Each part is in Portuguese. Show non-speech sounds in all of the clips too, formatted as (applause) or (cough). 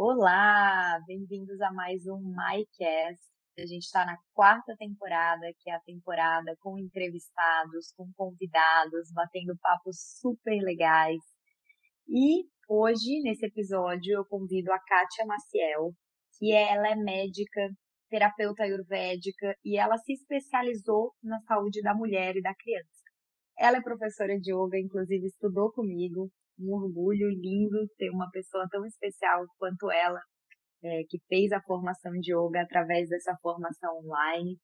Olá, bem-vindos a mais um MyCast. A gente está na quarta temporada, que é a temporada com entrevistados, com convidados, batendo papos super legais. E hoje, nesse episódio, eu convido a Kátia Maciel, que ela é médica, terapeuta ayurvédica e ela se especializou na saúde da mulher e da criança. Ela é professora de yoga, inclusive estudou comigo. Um orgulho lindo ter uma pessoa tão especial quanto ela, é, que fez a formação de yoga através dessa formação online.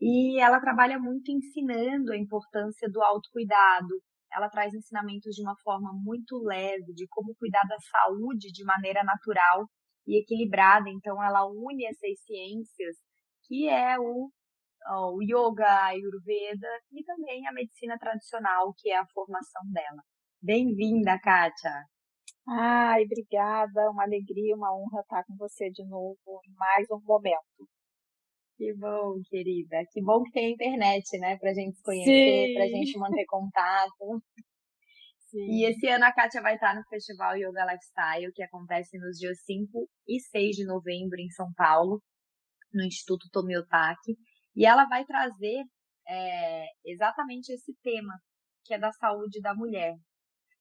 E ela trabalha muito ensinando a importância do autocuidado. Ela traz ensinamentos de uma forma muito leve de como cuidar da saúde de maneira natural e equilibrada. Então, ela une essas ciências, que é o, o yoga, a ayurveda e também a medicina tradicional, que é a formação dela. Bem-vinda, Kátia! Ai, obrigada, uma alegria, uma honra estar com você de novo em mais um momento. Que bom, querida. Que bom que tem internet, né? Pra gente se conhecer, Sim. pra gente manter (laughs) contato. Sim. E esse ano a Kátia vai estar no Festival Yoga Lifestyle, que acontece nos dias 5 e 6 de novembro em São Paulo, no Instituto Tomiotaki. E ela vai trazer é, exatamente esse tema, que é da saúde da mulher.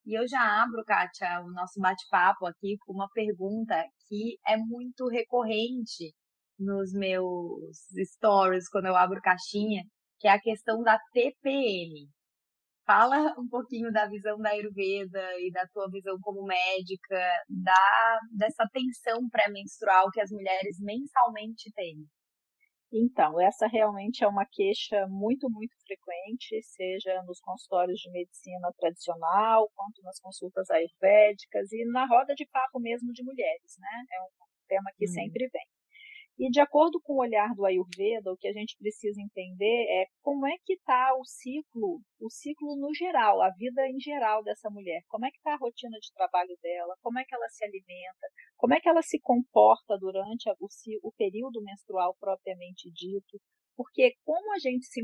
E eu já abro, Kátia, o nosso bate-papo aqui com uma pergunta que é muito recorrente nos meus stories, quando eu abro caixinha, que é a questão da TPM. Fala um pouquinho da visão da Ayurveda e da tua visão como médica, da, dessa tensão pré-menstrual que as mulheres mensalmente têm. Então, essa realmente é uma queixa muito, muito frequente, seja nos consultórios de medicina tradicional, quanto nas consultas ayurvédicas e na roda de papo mesmo de mulheres, né? É um tema que hum. sempre vem. E de acordo com o olhar do Ayurveda, o que a gente precisa entender é como é que está o ciclo, o ciclo no geral, a vida em geral dessa mulher. Como é que está a rotina de trabalho dela, como é que ela se alimenta, como é que ela se comporta durante o, o período menstrual propriamente dito. Porque como a gente se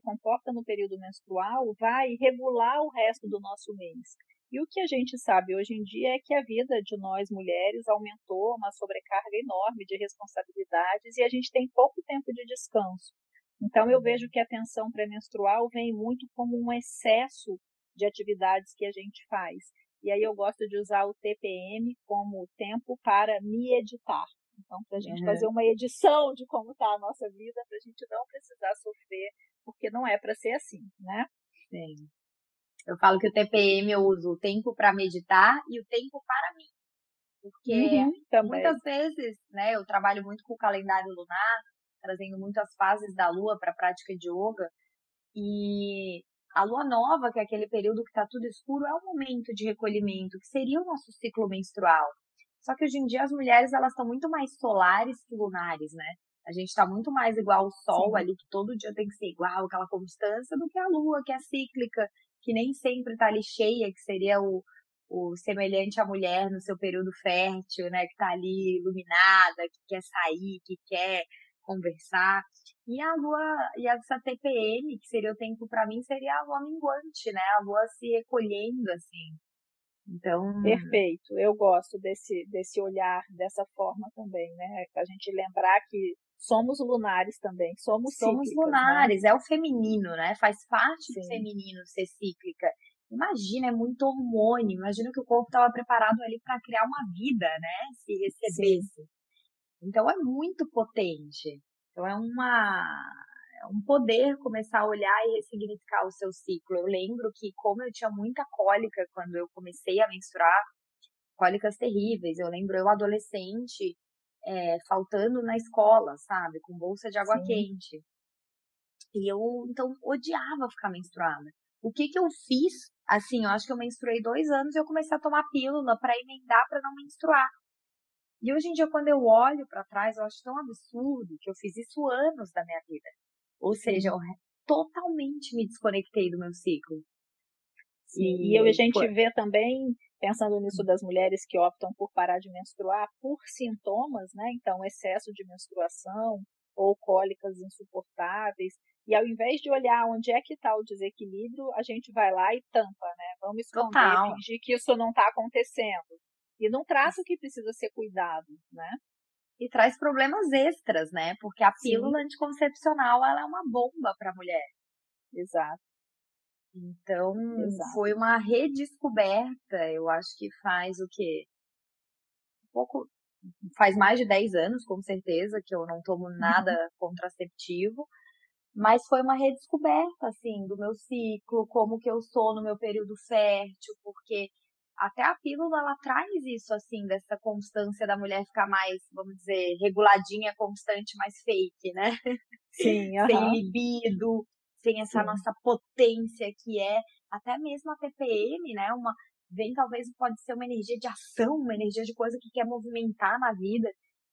comporta no período menstrual vai regular o resto do nosso mês. E o que a gente sabe hoje em dia é que a vida de nós mulheres aumentou uma sobrecarga enorme de responsabilidades e a gente tem pouco tempo de descanso. Então eu vejo que a tensão pré-menstrual vem muito como um excesso de atividades que a gente faz. E aí eu gosto de usar o TPM como tempo para me editar. Então, para a gente uhum. fazer uma edição de como está a nossa vida, para a gente não precisar sofrer, porque não é para ser assim, né? Sim. Eu falo que o TPM eu uso o tempo para meditar e o tempo para mim. Porque uhum, muitas vezes, né, eu trabalho muito com o calendário lunar, trazendo muitas fases da lua para a prática de yoga. E a lua nova, que é aquele período que está tudo escuro, é um momento de recolhimento, que seria o nosso ciclo menstrual. Só que hoje em dia as mulheres elas estão muito mais solares que lunares, né? A gente está muito mais igual ao sol Sim. ali, que todo dia tem que ser igual, aquela constância, do que a lua, que é cíclica, que nem sempre está ali cheia, que seria o, o semelhante à mulher no seu período fértil, né? Que está ali iluminada, que quer sair, que quer conversar. E a lua, e essa TPM, que seria o tempo para mim, seria a lua minguante, né? A lua se recolhendo, assim. Então. Perfeito. Eu gosto desse, desse olhar, dessa forma também, né? A gente lembrar que somos lunares também, somos Somos cíclicas, né? lunares, né? é o feminino, né? Faz parte Sim. do feminino ser cíclica. Imagina, é muito hormônio. Imagina que o corpo estava preparado ali para criar uma vida, né? Se recebesse. Sim. Então é muito potente. Então é uma é um poder começar a olhar e ressignificar o seu ciclo. Eu lembro que como eu tinha muita cólica quando eu comecei a menstruar, cólicas terríveis. Eu lembro eu adolescente é, faltando na escola, sabe, com bolsa de água Sim. quente. E eu então odiava ficar menstruada. O que que eu fiz? Assim, eu acho que eu menstruei dois anos e eu comecei a tomar pílula para emendar para não menstruar. E hoje em dia, quando eu olho para trás, eu acho tão absurdo que eu fiz isso anos da minha vida. Ou seja, eu totalmente me desconectei do meu ciclo. Sim, e, a gente foi. vê também, pensando nisso das mulheres que optam por parar de menstruar por sintomas, né? Então, excesso de menstruação ou cólicas insuportáveis. E ao invés de olhar onde é que está o desequilíbrio, a gente vai lá e tampa, né? Vamos esconder, Total. fingir que isso não está acontecendo. E não trata o que precisa ser cuidado, né? E traz problemas extras, né? Porque a pílula Sim. anticoncepcional ela é uma bomba para a mulher. Exato. Então, Exato. foi uma redescoberta, eu acho que faz o quê? Um pouco, faz mais de 10 anos, com certeza, que eu não tomo uhum. nada contraceptivo, mas foi uma redescoberta, assim, do meu ciclo, como que eu sou no meu período fértil, porque até a pílula, ela traz isso, assim, dessa constância da mulher ficar mais, vamos dizer, reguladinha, constante, mais fake, né? Sim, uh (laughs) -huh. Sem libido, sem essa Sim. nossa potência que é até mesmo a TPM, né? Uma vem talvez pode ser uma energia de ação, uma energia de coisa que quer movimentar na vida.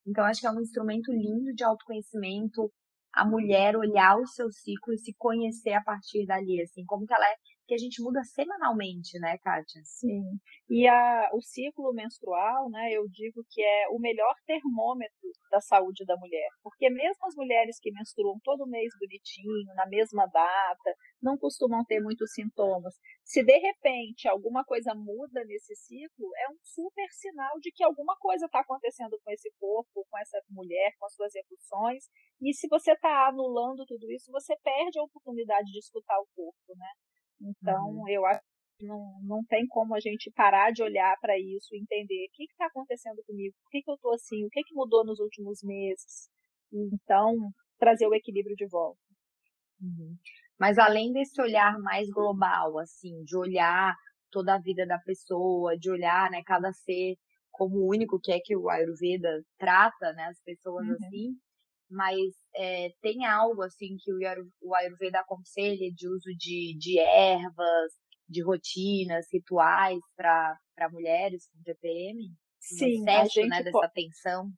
Então acho que é um instrumento lindo de autoconhecimento, a mulher olhar o seu ciclo e se conhecer a partir dali, assim, como que ela é que a gente muda semanalmente, né, Kátia? Sim. E a, o ciclo menstrual, né, eu digo que é o melhor termômetro da saúde da mulher. Porque mesmo as mulheres que menstruam todo mês bonitinho, na mesma data, não costumam ter muitos sintomas. Se de repente alguma coisa muda nesse ciclo, é um super sinal de que alguma coisa está acontecendo com esse corpo, com essa mulher, com as suas emoções. E se você está anulando tudo isso, você perde a oportunidade de escutar o corpo, né? Então, uhum. eu acho que não, não tem como a gente parar de olhar para isso e entender o que está acontecendo comigo, por que, que eu estou assim, o que, que mudou nos últimos meses. Então, trazer o equilíbrio de volta. Uhum. Mas além desse olhar mais global, assim, de olhar toda a vida da pessoa, de olhar, né, cada ser como único que é que o Ayurveda trata, né, as pessoas uhum. assim, mas é, tem algo assim que o Ayurveda aconselha de uso de, de ervas, de rotinas, rituais para mulheres com TPM? Sim, um excesso, né, dessa tensão.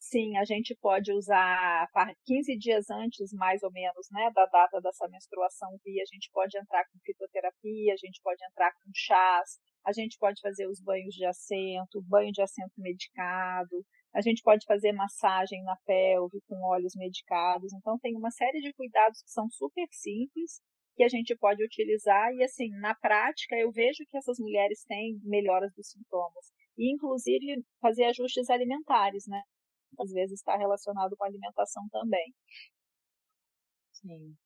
Sim, a gente pode usar 15 dias antes, mais ou menos, né, da data dessa menstruação via, a gente pode entrar com fitoterapia, a gente pode entrar com chás, a gente pode fazer os banhos de assento, banho de assento medicado, a gente pode fazer massagem na pelve com óleos medicados. Então, tem uma série de cuidados que são super simples que a gente pode utilizar. E, assim, na prática, eu vejo que essas mulheres têm melhoras dos sintomas. E, inclusive, fazer ajustes alimentares, né? Às vezes está relacionado com a alimentação também. Sim.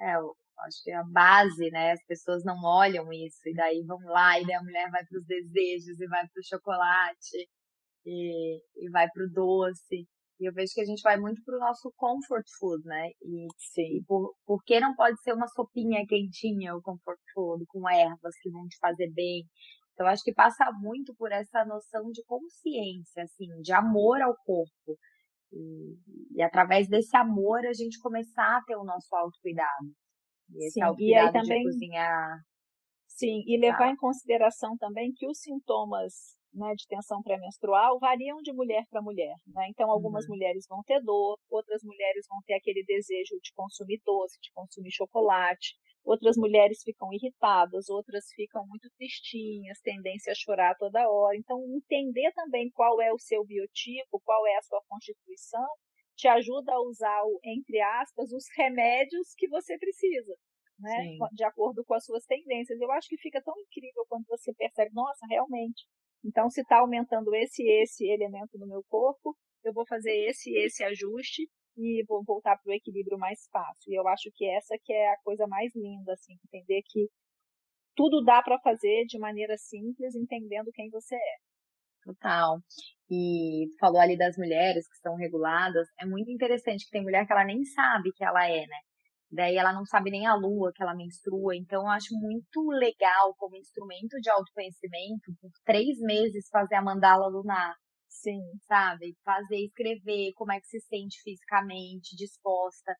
É, eu acho que é a base, né? As pessoas não olham isso, e daí vão lá, e daí a mulher vai para os desejos, e vai para o chocolate, e, e vai pro doce. E eu vejo que a gente vai muito pro nosso comfort food, né? E, Sim. por, por que não pode ser uma sopinha quentinha o comfort food, com ervas que vão te fazer bem? Então, acho que passa muito por essa noção de consciência, assim, de amor ao corpo. E, e através desse amor, a gente começar a ter o nosso autocuidado. E esse Sim, autocuidado e aí também, de cozinhar. Sim, e levar tá. em consideração também que os sintomas né, de tensão pré-menstrual variam de mulher para mulher. Né? Então, algumas uhum. mulheres vão ter dor, outras mulheres vão ter aquele desejo de consumir doce, de consumir chocolate, outras mulheres ficam irritadas, outras ficam muito tristinhas, tendência a chorar toda hora. Então, entender também qual é o seu biotipo, qual é a sua constituição, te ajuda a usar, entre aspas, os remédios que você precisa. Né, de acordo com as suas tendências. Eu acho que fica tão incrível quando você percebe, nossa, realmente, então, se está aumentando esse e esse elemento no meu corpo, eu vou fazer esse e esse ajuste e vou voltar para o equilíbrio mais fácil. E eu acho que essa que é a coisa mais linda, assim, entender que tudo dá para fazer de maneira simples, entendendo quem você é. Total. E falou ali das mulheres que estão reguladas. É muito interessante que tem mulher que ela nem sabe que ela é, né? Daí ela não sabe nem a lua que ela menstrua. Então eu acho muito legal como instrumento de autoconhecimento, por três meses fazer a mandala lunar. Sim, sabe? Fazer, escrever como é que se sente fisicamente, disposta.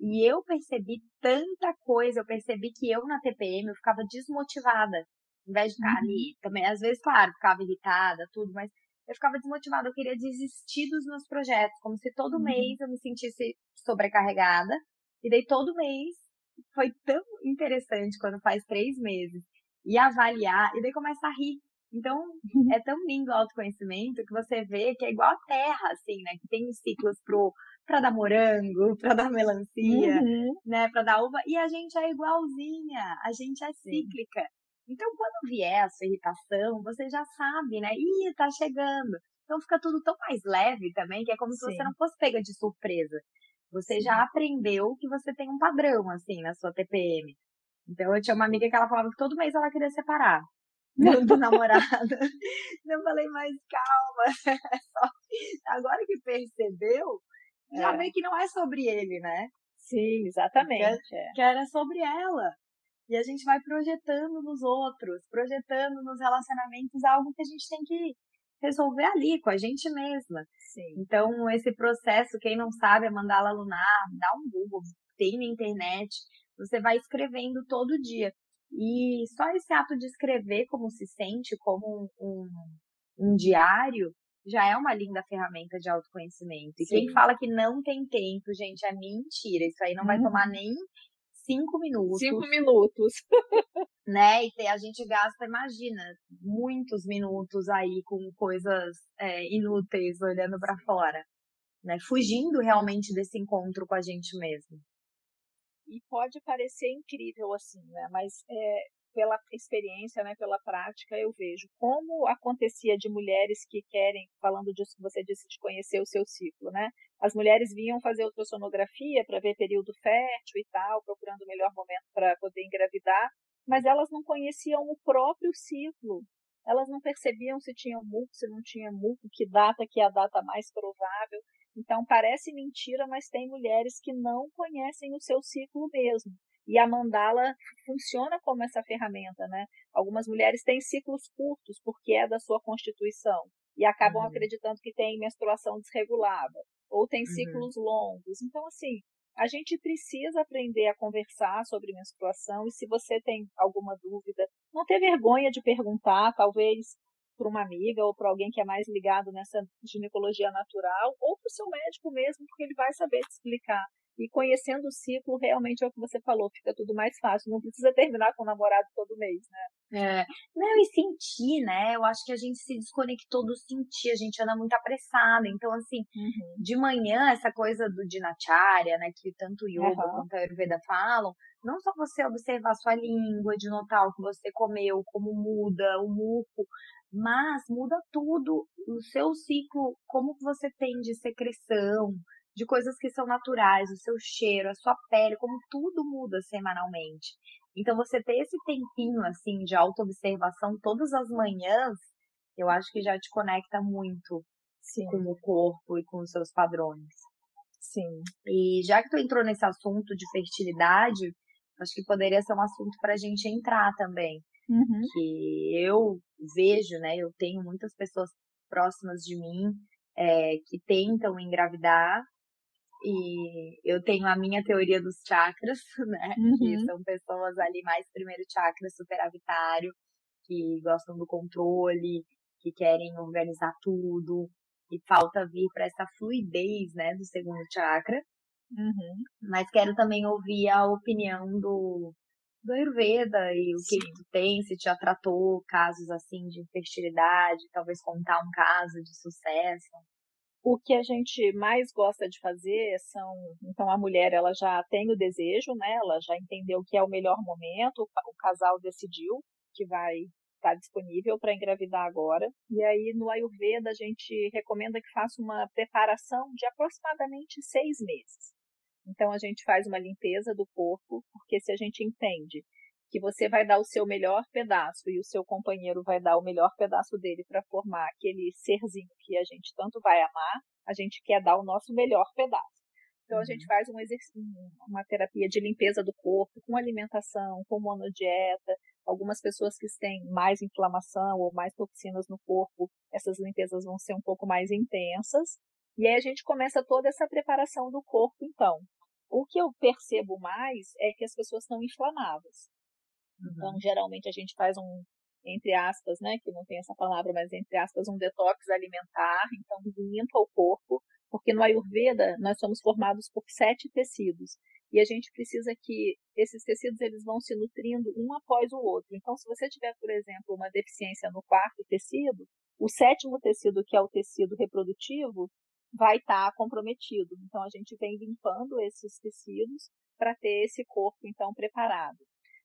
E eu percebi tanta coisa, eu percebi que eu na TPM eu ficava desmotivada. Em vez de ficar uhum. ali, também, às vezes, claro, ficava irritada, tudo, mas eu ficava desmotivada, eu queria desistir dos meus projetos, como se todo uhum. mês eu me sentisse sobrecarregada e daí todo mês foi tão interessante quando faz três meses e avaliar, e daí começa a rir. Então, é tão lindo o autoconhecimento que você vê que é igual a terra, assim, né? Que tem ciclos pro, pra dar morango, (laughs) pra dar melancia, uhum. né? Pra dar uva. E a gente é igualzinha, a gente é cíclica. Então, quando vier a sua irritação, você já sabe, né? Ih, tá chegando. Então fica tudo tão mais leve também, que é como Sim. se você não fosse pega de surpresa. Você já aprendeu que você tem um padrão, assim, na sua TPM. Então eu tinha uma amiga que ela falava que todo mês ela queria separar (laughs) do namorado. Eu falei, mas calma, (laughs) agora que percebeu, já é. vê que não é sobre ele, né? Sim, exatamente. Que, é. que era sobre ela. E a gente vai projetando nos outros, projetando nos relacionamentos algo que a gente tem que resolver ali, com a gente mesma. Sim. Então, esse processo, quem não sabe, é mandar lunar, dá um Google, tem na internet, você vai escrevendo todo dia. E só esse ato de escrever como se sente, como um, um, um diário, já é uma linda ferramenta de autoconhecimento. E Sim. quem fala que não tem tempo, gente, é mentira. Isso aí não vai tomar uhum. nem cinco minutos. Cinco minutos. (laughs) né? E a gente gasta, imagina, muitos minutos aí com coisas é, inúteis olhando para fora. Né? Fugindo realmente desse encontro com a gente mesmo. E pode parecer incrível assim, né? Mas é, pela experiência, né, pela prática, eu vejo como acontecia de mulheres que querem, falando disso que você disse, de conhecer o seu ciclo, né? As mulheres vinham fazer ultrassonografia para ver período fértil e tal, procurando o melhor momento para poder engravidar, mas elas não conheciam o próprio ciclo. Elas não percebiam se tinham muco, se não tinha muco, que data que é a data mais provável. Então, parece mentira, mas tem mulheres que não conhecem o seu ciclo mesmo. E a mandala funciona como essa ferramenta, né? Algumas mulheres têm ciclos curtos porque é da sua constituição e acabam uhum. acreditando que tem menstruação desregulada ou tem uhum. ciclos uhum. longos. Então, assim, a gente precisa aprender a conversar sobre menstruação e se você tem alguma dúvida, não ter vergonha de perguntar, talvez para uma amiga ou para alguém que é mais ligado nessa ginecologia natural, ou para o seu médico mesmo, porque ele vai saber te explicar. E conhecendo o ciclo, realmente é o que você falou, fica tudo mais fácil. Não precisa terminar com o namorado todo mês, né? É. Não, e sentir, né? Eu acho que a gente se desconectou do sentir, a gente anda muito apressada. Então, assim, uhum. de manhã, essa coisa do dinacharya, né? Que tanto o yoga uhum. quanto a Ayurveda falam, não só você observar a sua língua, de notar o que você comeu, como muda o muco, mas muda tudo, o seu ciclo, como você tem de secreção, de coisas que são naturais, o seu cheiro, a sua pele, como tudo muda semanalmente. Então você ter esse tempinho assim de autoobservação todas as manhãs, eu acho que já te conecta muito Sim. com o corpo e com os seus padrões. Sim. E já que tu entrou nesse assunto de fertilidade, acho que poderia ser um assunto para a gente entrar também. Uhum. Que eu vejo, né? Eu tenho muitas pessoas próximas de mim é, que tentam engravidar. E eu tenho a minha teoria dos chakras, (laughs) né? Uhum. Que são pessoas ali mais primeiro chakra superavitário, que gostam do controle, que querem organizar tudo, e falta vir para essa fluidez, né, do segundo chakra. Uhum. Mas quero também ouvir a opinião do, do Ayurveda e o que, que tu tem, se já tratou casos assim de infertilidade, talvez contar um caso de sucesso. O que a gente mais gosta de fazer são, então a mulher ela já tem o desejo, né? Ela já entendeu que é o melhor momento, o casal decidiu que vai estar disponível para engravidar agora. E aí no Ayurveda a gente recomenda que faça uma preparação de aproximadamente seis meses. Então a gente faz uma limpeza do corpo, porque se a gente entende que você vai dar o seu melhor pedaço e o seu companheiro vai dar o melhor pedaço dele para formar aquele serzinho que a gente tanto vai amar, a gente quer dar o nosso melhor pedaço. Então, a gente uhum. faz um uma terapia de limpeza do corpo, com alimentação, com monodieta. Algumas pessoas que têm mais inflamação ou mais toxinas no corpo, essas limpezas vão ser um pouco mais intensas. E aí a gente começa toda essa preparação do corpo, então. O que eu percebo mais é que as pessoas estão inflamadas. Uhum. Então, geralmente a gente faz um, entre aspas, né, que não tem essa palavra, mas entre aspas, um detox alimentar, então limpa o corpo, porque no Ayurveda nós somos formados por sete tecidos e a gente precisa que esses tecidos eles vão se nutrindo um após o outro. Então, se você tiver, por exemplo, uma deficiência no quarto tecido, o sétimo tecido, que é o tecido reprodutivo, vai estar tá comprometido. Então, a gente vem limpando esses tecidos para ter esse corpo, então, preparado.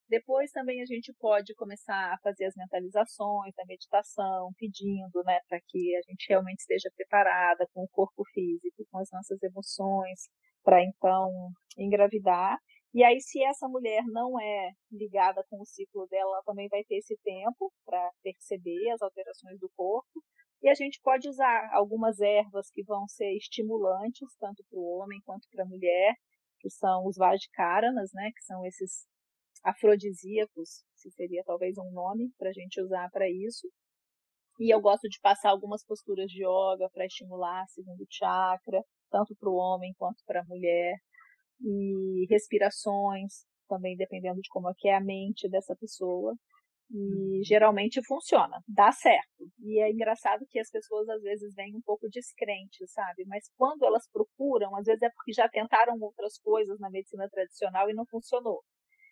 Depois também a gente pode começar a fazer as mentalizações da meditação, pedindo, né, para que a gente realmente esteja preparada com o corpo físico, com as nossas emoções, para então engravidar. E aí, se essa mulher não é ligada com o ciclo dela, ela também vai ter esse tempo para perceber as alterações do corpo. E a gente pode usar algumas ervas que vão ser estimulantes, tanto para o homem quanto para a mulher, que são os Vajkaranas, né, que são esses afrodisíacos, se seria talvez um nome para a gente usar para isso. E eu gosto de passar algumas posturas de yoga para estimular segundo chakra, tanto para o homem quanto para a mulher e respirações, também dependendo de como é que é a mente dessa pessoa. E uhum. geralmente funciona, dá certo. E é engraçado que as pessoas às vezes vêm um pouco descrentes, sabe? Mas quando elas procuram, às vezes é porque já tentaram outras coisas na medicina tradicional e não funcionou.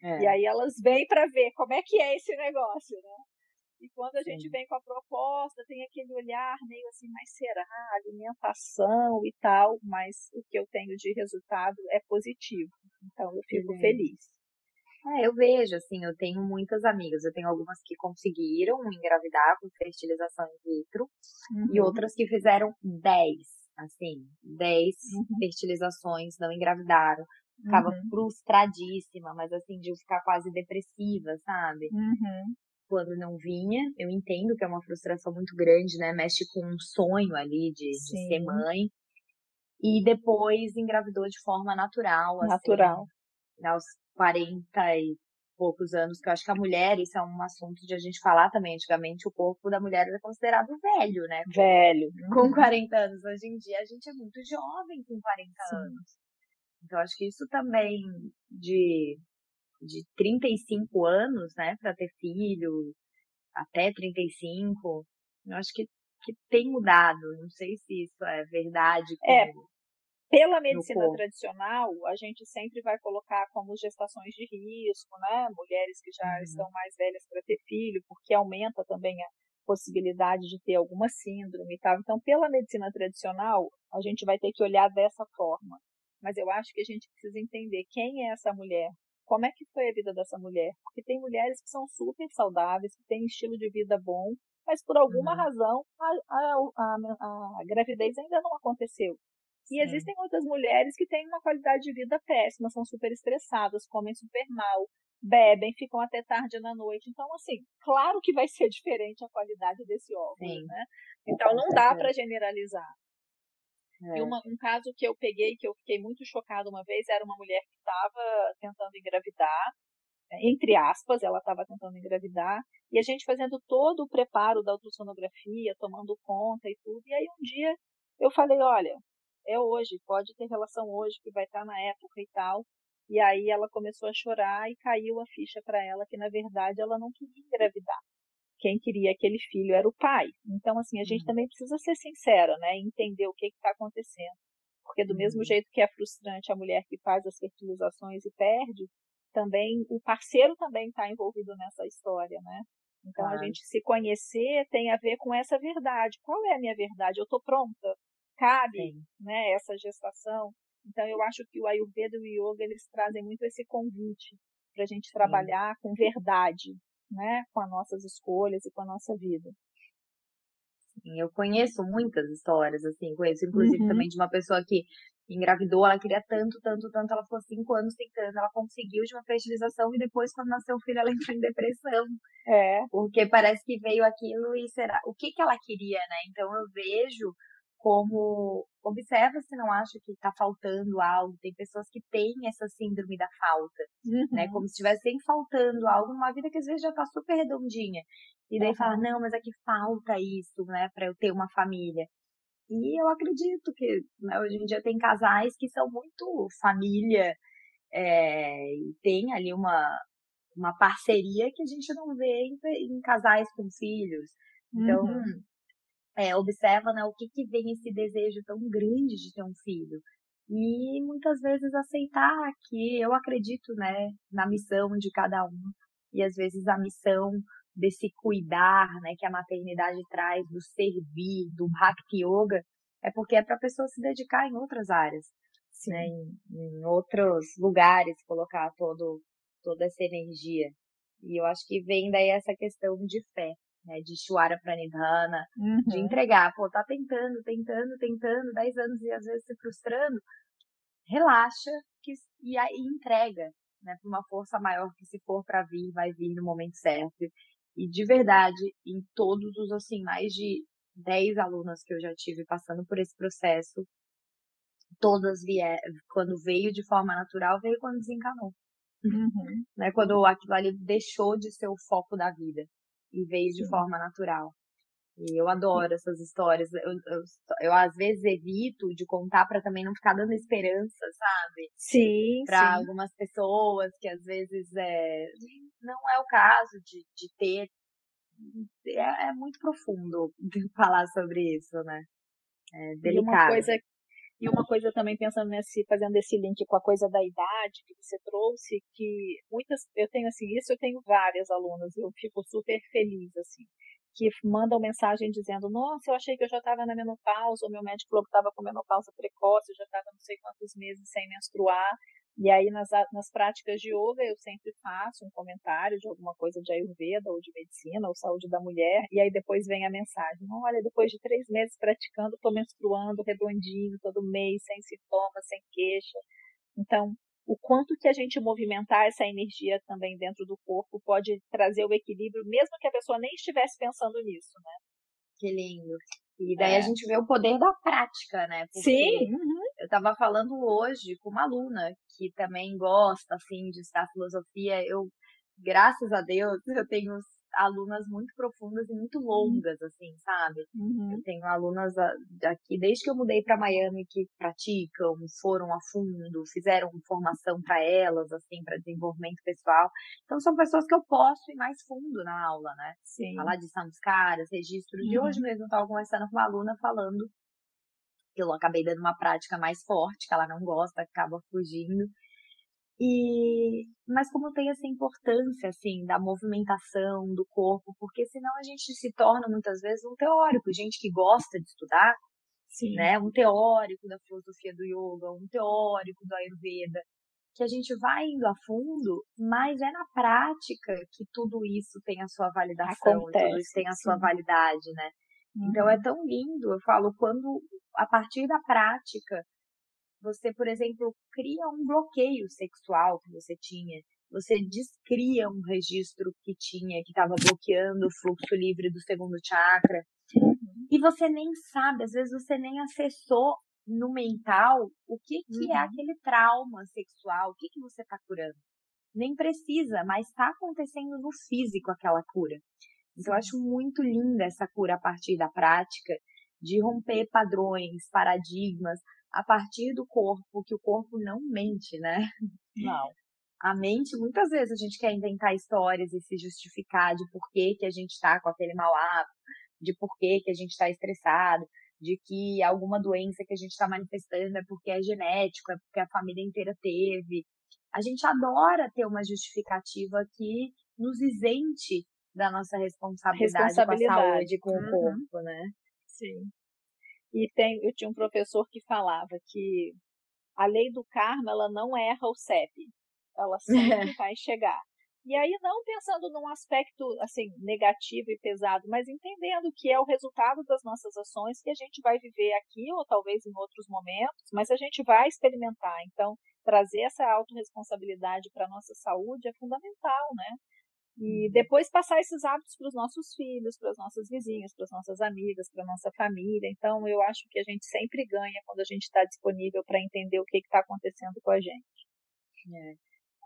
É. E aí elas vêm para ver como é que é esse negócio, né? E quando a gente Sim. vem com a proposta, tem aquele olhar meio assim, mas será alimentação e tal, mas o que eu tenho de resultado é positivo. Então eu fico feliz. É, eu vejo, assim, eu tenho muitas amigas, eu tenho algumas que conseguiram engravidar com fertilização in vitro uhum. e outras que fizeram 10, assim, 10 uhum. fertilizações, não engravidaram. Ficava uhum. frustradíssima, mas assim, de ficar quase depressiva, sabe? Uhum quando não vinha. Eu entendo que é uma frustração muito grande, né? Mexe com um sonho ali de, de ser mãe. E depois engravidou de forma natural. Assim, natural. Assim, aos 40 e poucos anos, que eu acho que a mulher, isso é um assunto de a gente falar também. Antigamente o corpo da mulher era considerado velho, né? Velho. Com 40 anos. Hoje em dia a gente é muito jovem com 40 Sim. anos. Então acho que isso também de de 35 anos, né, para ter filho, até 35, eu acho que, que tem mudado. Não sei se isso é verdade. É, pela medicina tradicional, a gente sempre vai colocar como gestações de risco, né, mulheres que já uhum. estão mais velhas para ter filho, porque aumenta também a possibilidade de ter alguma síndrome e tal. Então, pela medicina tradicional, a gente vai ter que olhar dessa forma. Mas eu acho que a gente precisa entender quem é essa mulher, como é que foi a vida dessa mulher. Porque tem mulheres que são super saudáveis, que têm estilo de vida bom, mas por alguma uhum. razão a, a, a, a, gravidez ainda não aconteceu. E Sim. existem outras mulheres que têm uma qualidade de vida péssima, são super estressadas, comem super mal, bebem, ficam até tarde na noite. Então, assim, claro que vai ser (laughs) diferente a qualidade desse óvulo, né? Então, não dá para generalizar. É. E uma, um caso que eu peguei, que eu fiquei muito chocada uma vez, era uma mulher que estava tentando engravidar, é, entre aspas, ela estava tentando engravidar, e a gente fazendo todo o preparo da ultrassonografia, tomando conta e tudo. E aí um dia eu falei, olha, é hoje, pode ter relação hoje, que vai estar na época e tal. E aí ela começou a chorar e caiu a ficha para ela que na verdade ela não queria engravidar quem queria aquele filho era o pai. Então, assim, a gente uhum. também precisa ser sincera, né? Entender o que está acontecendo. Porque do mesmo uhum. jeito que é frustrante a mulher que faz as fertilizações e perde, também o parceiro também está envolvido nessa história, né? Então a gente se conhecer tem a ver com essa verdade. Qual é a minha verdade? Eu estou pronta? Cabe, Sim. né? Essa gestação. Então eu acho que o Ayurveda e o Yoga eles trazem muito esse convite para a gente trabalhar Sim. com verdade, né, com as nossas escolhas e com a nossa vida. Sim, eu conheço muitas histórias, assim, conheço inclusive uhum. também de uma pessoa que engravidou, ela queria tanto, tanto, tanto, ela ficou cinco anos tentando, ela conseguiu de uma fertilização e depois, quando nasceu o filho, ela (laughs) entrou em depressão. É. Porque parece que veio aquilo e será. O que que ela queria, né? Então eu vejo como observa se não acha que está faltando algo. Tem pessoas que têm essa síndrome da falta, né? uhum. né? Como se estivesse faltando algo numa vida que às vezes já está super redondinha. E daí uhum. fala, não, mas é que falta isso, né, para eu ter uma família. E eu acredito que né, hoje em dia tem casais que são muito família é, e tem ali uma, uma parceria que a gente não vê em, em casais com filhos. Então, uhum é, observa né, o que, que vem esse desejo tão grande de ter um filho. E muitas vezes aceitar que eu acredito né, na missão de cada um. E às vezes a missão desse cuidar né, que a maternidade traz, do servir, do Bhakti Yoga, é porque é para a pessoa se dedicar em outras áreas, né, em, em outros lugares, colocar todo, toda essa energia. E eu acho que vem daí essa questão de fé, né? De Shwara Pranidhana, uhum. de entregar. Pô, tá tentando, tentando, tentando, 10 anos e às vezes se frustrando. Relaxa que, e aí entrega, né? Pra uma força maior que se for para vir, vai vir no momento certo. E de verdade, em todos os, assim, mais de 10 alunas que eu já tive passando por esse processo, todas vieram, quando veio de forma natural, veio quando desencanou. Uhum. (laughs) Né? Quando aquilo ali deixou de ser o foco da vida e veio de forma natural. E eu adoro essas histórias. Eu, eu, eu às vezes evito de contar para também não ficar dando esperança, sabe? Sim. Para algumas pessoas que às vezes é, não é o caso de, de ter. É, é muito profundo (laughs) falar sobre isso, né? É delicado. E uma coisa e uma coisa também pensando nesse, fazendo esse link com a coisa da idade que você trouxe, que muitas, eu tenho assim, isso eu tenho várias alunas, eu fico super feliz assim, que mandam mensagem dizendo, nossa, eu achei que eu já estava na menopausa, o meu médico falou que estava com menopausa precoce, eu já estava não sei quantos meses sem menstruar, e aí, nas, nas práticas de yoga, eu sempre faço um comentário de alguma coisa de Ayurveda, ou de medicina, ou saúde da mulher, e aí depois vem a mensagem: olha, depois de três meses praticando, estou menstruando redondinho, todo mês, sem sintomas, sem queixa. Então, o quanto que a gente movimentar essa energia também dentro do corpo pode trazer o equilíbrio, mesmo que a pessoa nem estivesse pensando nisso, né? Que lindo. E daí é. a gente vê o poder da prática, né? Porque Sim. Uhum. Eu estava falando hoje com uma aluna que também gosta, assim, de estudar filosofia. Eu, graças a Deus, (laughs) eu tenho alunas muito profundas e muito uhum. longas, assim, sabe? Uhum. Eu tenho alunas aqui, desde que eu mudei para Miami, que praticam, foram a fundo, fizeram formação para elas, assim, para desenvolvimento pessoal. Então, são pessoas que eu posso ir mais fundo na aula, né? Sim. Falar de samskaras, registros. Uhum. De hoje mesmo, eu estava conversando com uma aluna falando que eu acabei dando uma prática mais forte, que ela não gosta, acaba fugindo. E, mas como tem essa importância, assim, da movimentação do corpo, porque senão a gente se torna muitas vezes um teórico, gente que gosta de estudar, Sim. né? Um teórico da filosofia do yoga, um teórico do Ayurveda, que a gente vai indo a fundo, mas é na prática que tudo isso tem a sua validação, Acontece, tudo isso tem a sim. sua validade, né? Uhum. Então é uhum. tão lindo, eu falo, quando a partir da prática você, por exemplo, cria um bloqueio sexual que você tinha, você descria um registro que tinha, que estava bloqueando o fluxo livre do segundo chakra, uhum. e você nem sabe, às vezes você nem acessou no mental o que, que é uhum. é aquele trauma sexual, o que, que você está curando. Nem precisa, mas está acontecendo no físico aquela cura. Então, eu acho muito linda essa cura a partir da prática, de romper padrões, paradigmas, a partir do corpo, que o corpo não mente, né? Não. A mente, muitas vezes, a gente quer inventar histórias e se justificar de por que, que a gente está com aquele mau hábito, de por que, que a gente está estressado, de que alguma doença que a gente está manifestando é porque é genético, é porque a família inteira teve. A gente adora ter uma justificativa que nos isente da nossa responsabilidade, responsabilidade. com a saúde, com uhum. o corpo, né? Sim. E tem, eu tinha um professor que falava que a lei do karma ela não erra o CEP, ela sempre (laughs) vai chegar. E aí não pensando num aspecto assim negativo e pesado, mas entendendo que é o resultado das nossas ações que a gente vai viver aqui ou talvez em outros momentos, mas a gente vai experimentar. Então, trazer essa autorresponsabilidade para a nossa saúde é fundamental, né? E depois passar esses hábitos para os nossos filhos, para as nossas vizinhas, para as nossas amigas, para a nossa família. Então, eu acho que a gente sempre ganha quando a gente está disponível para entender o que está acontecendo com a gente. É.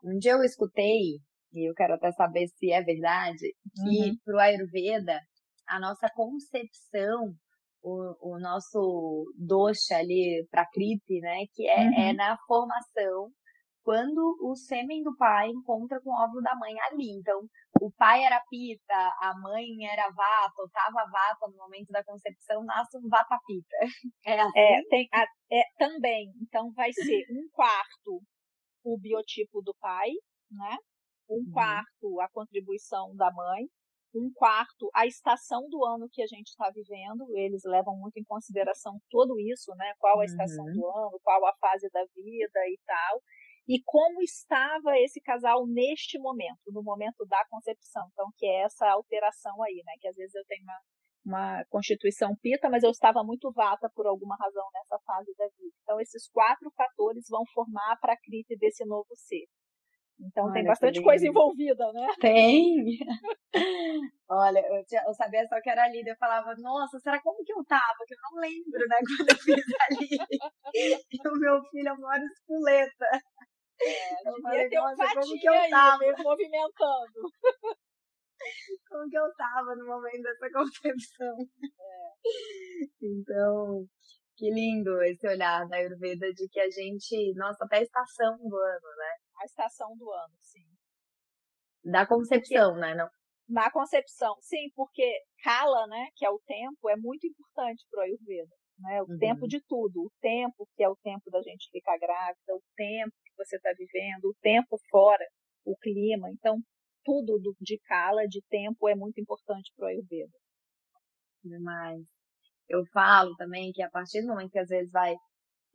Um dia eu escutei, e eu quero até saber se é verdade, que uhum. para o Ayurveda, a nossa concepção, o, o nosso dosha ali, prakriti, né, que é, é uhum. é na formação quando o sêmen do pai encontra com o óvulo da mãe ali. Então, o pai era pita, a mãe era vata, ou tava vata no momento da concepção, nasce um vata pita. É, assim? é, tem, a, é também. Então, vai ser um quarto o biotipo do pai, né? Um uhum. quarto a contribuição da mãe, um quarto a estação do ano que a gente está vivendo. Eles levam muito em consideração tudo isso, né? Qual a estação uhum. do ano, qual a fase da vida e tal e como estava esse casal neste momento, no momento da concepção. Então, que é essa alteração aí, né? Que às vezes eu tenho uma, uma constituição pita, mas eu estava muito vata por alguma razão nessa fase da vida. Então, esses quatro fatores vão formar a prakriti desse novo ser. Então Olha, tem bastante coisa envolvida, né? Tem! (laughs) Olha, eu, tinha, eu, sabia só que era ali, eu falava, nossa, será como que eu tava? Que eu não lembro, né, (laughs) quando eu fiz ali. e o meu filho é uma espuleta. É, eu falei, ter um como que eu tava? Aí, movimentando. (laughs) como que eu tava no momento dessa concepção. É. Então, que lindo esse olhar da Ayurveda de que a gente, nossa, até a estação do ano, né? A estação do ano, sim. Da concepção, porque, né? Não. Na concepção, sim, porque Kala, né, que é o tempo, é muito importante para o Ayurveda. Né? O uhum. tempo de tudo. O tempo que é o tempo da gente ficar grávida, o tempo que você está vivendo, o tempo fora, o clima. Então, tudo do, de Kala, de tempo, é muito importante para o Ayurveda. Demais. Eu falo também que a partir do momento que às vezes vai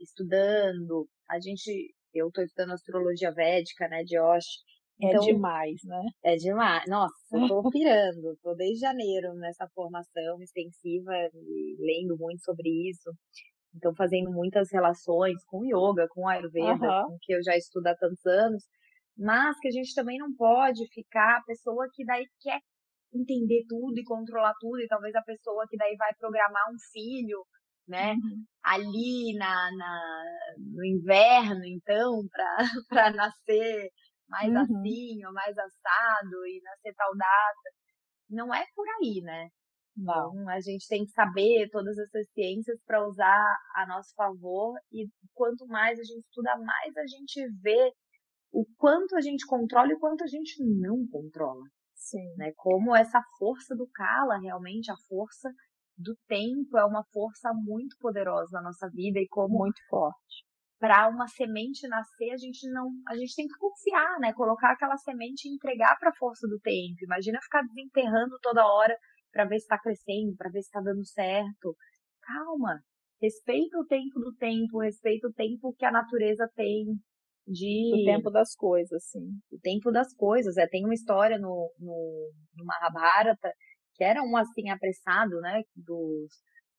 estudando, a gente eu estou estudando astrologia védica, né, de Osh. É então, é demais, né? É demais. Nossa, eu tô (laughs) pirando. tô desde janeiro nessa formação extensiva, lendo muito sobre isso. Então, fazendo muitas relações com yoga, com Ayurveda, uhum. com que eu já estudo há tantos anos. Mas que a gente também não pode ficar a pessoa que daí quer entender tudo e controlar tudo, e talvez a pessoa que daí vai programar um filho né? Uhum. Ali na, na, no inverno, então, (laughs) para nascer mais uhum. assim ou mais assado e nascer tal data. Não é por aí, né? Não. Então, a gente tem que saber todas essas ciências para usar a nosso favor e quanto mais a gente estuda, mais a gente vê o quanto a gente controla e o quanto a gente não controla. Sim. Né? Como essa força do Kala, realmente, a força do tempo é uma força muito poderosa na nossa vida e como muito forte. Para uma semente nascer, a gente não, a gente tem que confiar, né? Colocar aquela semente e entregar para a força do tempo. Imagina ficar desenterrando toda hora para ver se está crescendo, para ver se está dando certo. Calma, respeita o tempo do tempo, respeita o tempo que a natureza tem de o tempo das coisas, sim. O tempo das coisas, é, tem uma história no, no, no Mahabharata que era um assim apressado, né, dos,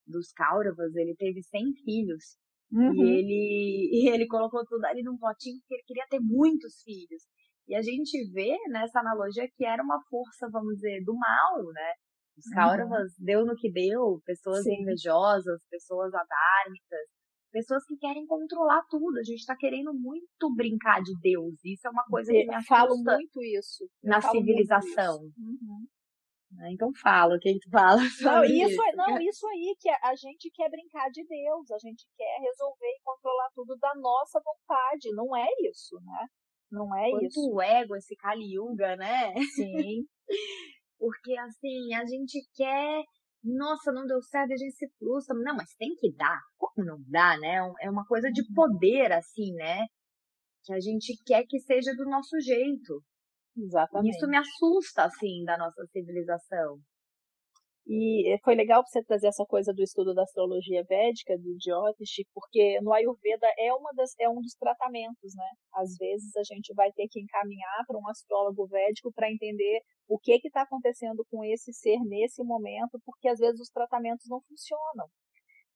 dos Kauravas, ele teve 100 filhos. Uhum. E ele e ele colocou tudo ali num potinho porque ele queria ter muitos filhos. E a gente vê nessa analogia que era uma força, vamos dizer, do mal, né? Os. Kauravas uhum. deu no que deu, pessoas Sim. invejosas, pessoas adármicas, pessoas que querem controlar tudo. A gente está querendo muito brincar de Deus. Isso é uma coisa que me assusta. falo muito isso. na civilização. Uhum. Né? Então fala, o que tu fala? (laughs) Não isso, isso, não, isso aí que a gente quer brincar de Deus, a gente quer resolver e controlar tudo da nossa vontade. Não é isso, né? Não é Quanto isso. o ego, esse Kali Yuga, né? Sim. (laughs) Porque assim, a gente quer nossa, não deu certo, a gente se frustra. Não, mas tem que dar. Como não dá, né? É uma coisa de uhum. poder, assim, né? Que a gente quer que seja do nosso jeito. Exatamente. Isso me assusta, assim, da nossa civilização. E foi legal você trazer essa coisa do estudo da astrologia védica, do Jyotish, porque no Ayurveda é, uma das, é um dos tratamentos, né? Às vezes a gente vai ter que encaminhar para um astrólogo védico para entender o que está acontecendo com esse ser nesse momento, porque às vezes os tratamentos não funcionam.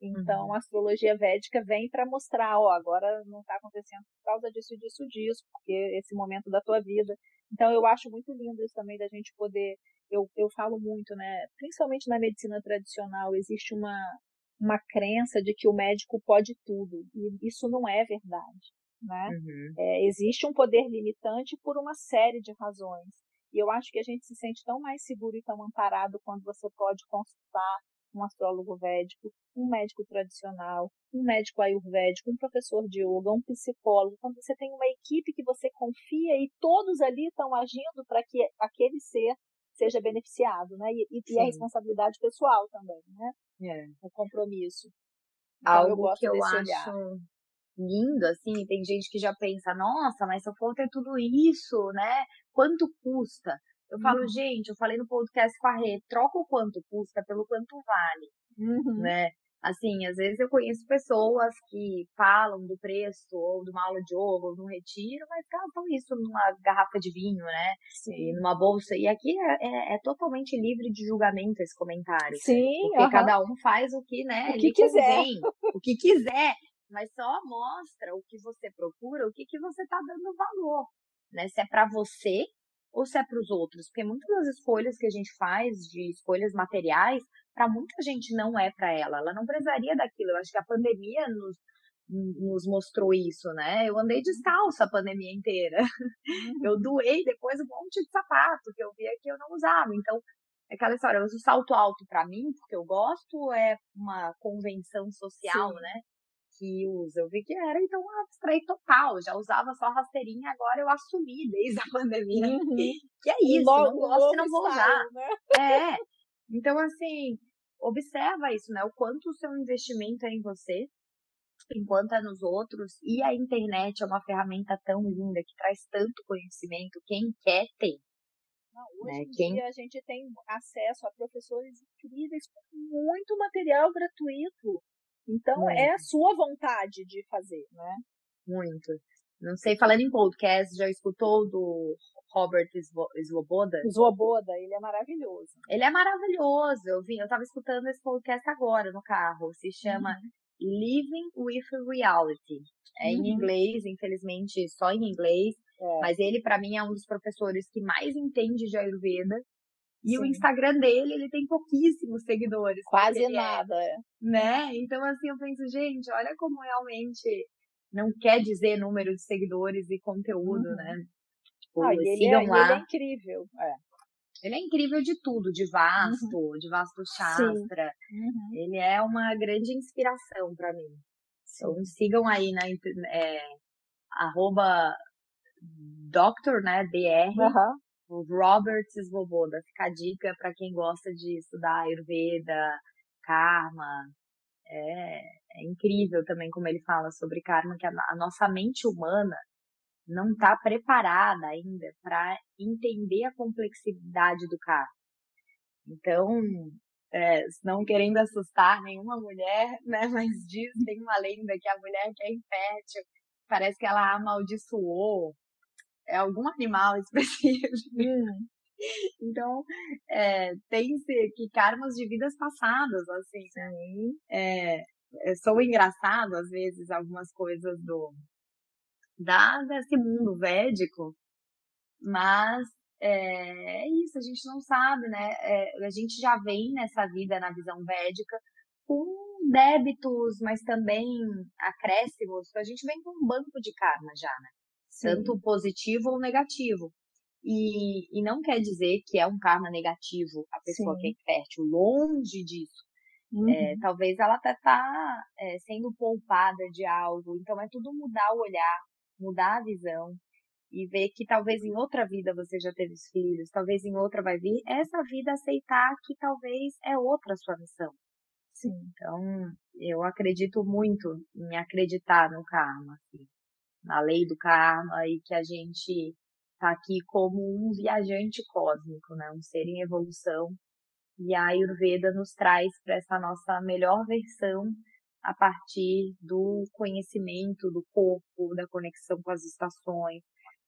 Então, uhum. a astrologia védica vem para mostrar, ó, agora não está acontecendo por causa disso, disso, disso, porque esse momento da tua vida. Então, eu acho muito lindo isso também da gente poder. Eu, eu falo muito, né? Principalmente na medicina tradicional, existe uma, uma crença de que o médico pode tudo. E isso não é verdade. Né? Uhum. É, existe um poder limitante por uma série de razões. E eu acho que a gente se sente tão mais seguro e tão amparado quando você pode consultar um astrólogo védico, um médico tradicional, um médico ayurvédico, um professor de yoga, um psicólogo, quando você tem uma equipe que você confia e todos ali estão agindo para que aquele ser seja beneficiado, né? E, e, a responsabilidade pessoal também, né? É. O compromisso. Então, Algo eu gosto que eu acho olhar. lindo, assim, tem gente que já pensa, nossa, mas se eu for ter tudo isso, né? Quanto custa? Eu falo, uhum. gente, eu falei no podcast com a Rê, troca o quanto custa pelo quanto vale, uhum. né? Assim, às vezes eu conheço pessoas que falam do preço, ou de uma aula de yoga, ou de um retiro, mas gastam isso numa garrafa de vinho, né? Sim. numa bolsa. E aqui é, é, é, totalmente livre de julgamento esse comentário. Sim. Porque cada um faz o que, né? O que quiser. Convém, o que quiser. Mas só mostra o que você procura, o que, que você está dando valor. Né? Se é para você ou se é para os outros. Porque muitas das escolhas que a gente faz, de escolhas materiais, para muita gente não é para ela. Ela não precisaria daquilo. Eu acho que a pandemia nos, nos mostrou isso, né? Eu andei descalça a pandemia inteira. (laughs) Uhum. Eu doei depois um monte de sapato que eu via que eu não usava. Então, é aquela história, eu uso salto alto para mim, porque eu gosto, é uma convenção social, Sim. né? Que usa. Eu vi que era, então, abstrair total. Eu já usava só rasteirinha, agora eu assumi desde a (laughs) pandemia. Uhum. Que é isso, logo, não gosto e não vou usar. Né? É. Então, assim, observa isso, né? O quanto o seu investimento é em você, enquanto é nos outros. E a internet é uma ferramenta tão linda que traz tanto conhecimento. Quem quer tem. Não, hoje né? em Quem... dia a gente tem acesso a professores incríveis com muito material gratuito. Então muito. é a sua vontade de fazer, né? Muito. Não sei, falando em podcast, já escutou do Robert Svoboda. Svoboda, ele é maravilhoso. Ele é maravilhoso. Eu vim, eu tava escutando esse podcast agora no carro. Se chama uhum. Living with Reality. É uhum. em inglês, infelizmente, só em inglês. É. Mas ele, para mim, é um dos professores que mais entende de Ayurveda. E Sim. o Instagram dele, ele tem pouquíssimos seguidores. Quase é, nada, é. Né? Então, assim, eu penso, gente, olha como realmente não quer dizer número de seguidores e conteúdo, uhum. né? Tipo, ah, ele sigam é, lá. Ele é incrível. É. Ele é incrível de tudo, de vasto, uhum. de vasto Shastra. Uhum. Ele é uma grande inspiração para mim. Então sigam aí na é, arroba Dr, né, DR, uhum. O Robert Svoboda. Fica a dica para quem gosta de estudar Ayurveda, Karma. É, é incrível também como ele fala sobre Karma, que a, a nossa mente humana não está preparada ainda para entender a complexidade do carro. Então, é, não querendo assustar nenhuma mulher, (laughs) né, mas diz, tem uma lenda que a mulher que é infértil, parece que ela amaldiçoou é algum animal (laughs) específico. Hum. Então, é, tem que karmas de vidas passadas, assim, né? É, é, são engraçado às vezes algumas coisas do, da, desse mundo védico, mas é, é isso, a gente não sabe, né? É, a gente já vem nessa vida, na visão védica, com débitos, mas também acréscimos, a gente vem com um banco de karma já, né? Sim. Tanto positivo ou negativo. E, e não quer dizer que é um karma negativo a pessoa Sim. que é infértil, longe disso. É, uhum. É, talvez ela até tá é, sendo poupada de algo, então é tudo mudar o olhar, mudar a visão e ver que talvez em outra vida você já teve os filhos, talvez em outra vai vir, essa vida aceitar que talvez é outra a sua missão. Sim. Então, eu acredito muito em acreditar no karma, assim, na lei do karma e que a gente tá aqui como um viajante cósmico, né, um ser em evolução. E a Ayurveda nos traz para essa nossa melhor versão a partir do conhecimento do corpo, da conexão com as estações,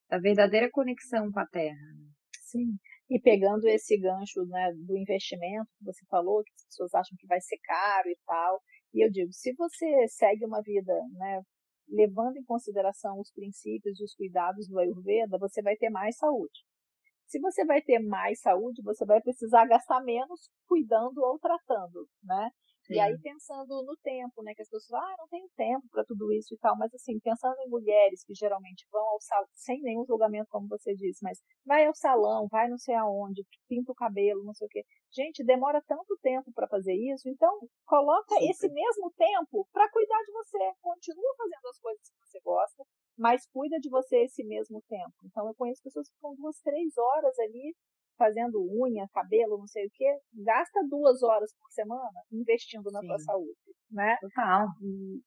da verdadeira conexão com a Terra. Né? Sim. E pegando esse gancho né, do investimento que você falou, que as pessoas acham que vai ser caro e tal, e eu digo, se você segue uma vida, né, levando em consideração os princípios e os cuidados do Ayurveda, você vai ter mais saúde. Se você vai ter mais saúde, você vai precisar gastar menos cuidando ou tratando, né? Sim. E aí pensando no tempo, né, que as pessoas, ah, não tenho tempo para tudo isso e tal, mas assim, pensando em mulheres que geralmente vão ao salão, sem nenhum julgamento, como você disse, mas vai ao salão, vai não sei aonde, pinta o cabelo, não sei o quê. Gente, demora tanto tempo para fazer isso, então coloca Super. esse mesmo tempo para cuidar de você. Continua fazendo as coisas que você gosta, mas cuida de você esse mesmo tempo. Então eu conheço pessoas que ficam duas, três horas ali fazendo unha, cabelo, não sei o quê, gasta duas horas por semana investindo na Sim. sua saúde, né? Total. E,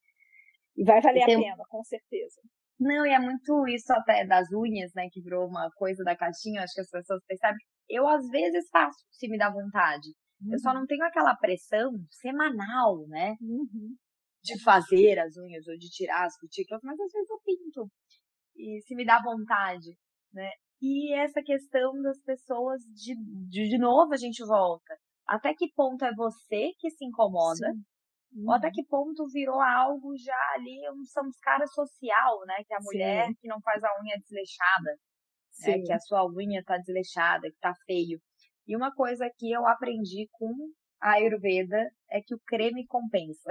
e vai valer a pena, com certeza. Não, e é muito isso até das unhas, né, que virou uma coisa da caixinha, acho que as pessoas percebem. Eu, às vezes, faço, se me dá vontade. Uhum. Eu só uhum. não tenho aquela pressão semanal, né? Uhum. De fazer as unhas ou de tirar as cutículas, mas às vezes eu pinto. E se me dá vontade, né? E essa questão das pessoas, de, de, de novo a gente volta. Até que ponto é você que se incomoda? Uhum. Ou até uhum. que ponto virou algo já ali, um samskara social, né? Que a mulher Sim. que não faz a unha desleixada, né? que a sua unha tá desleixada, que tá feio. E uma coisa que eu aprendi com a Ayurveda é que o creme compensa,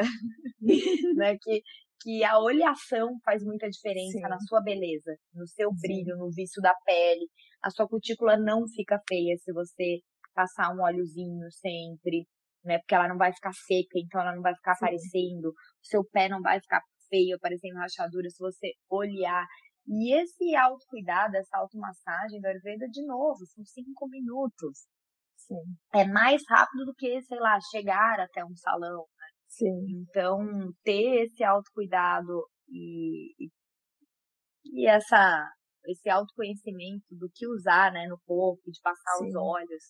(laughs) né? Que, que a oleação faz muita diferença Sim. na sua beleza, no seu brilho, Sim. no vício da pele. A sua cutícula não fica feia se você passar um óleozinho sempre, né? Porque ela não vai ficar seca, então ela não vai ficar Sim. aparecendo. O seu pé não vai ficar feio, aparecendo rachadura se você olhar. E esse autocuidado, essa automassagem da Ayurveda, de novo, são cinco minutos. Sim. É mais rápido do que, sei lá, chegar até um salão. Né? Sim. Então, ter esse autocuidado e, e, essa, esse autoconhecimento do que usar né, no corpo, de passar Sim. os olhos,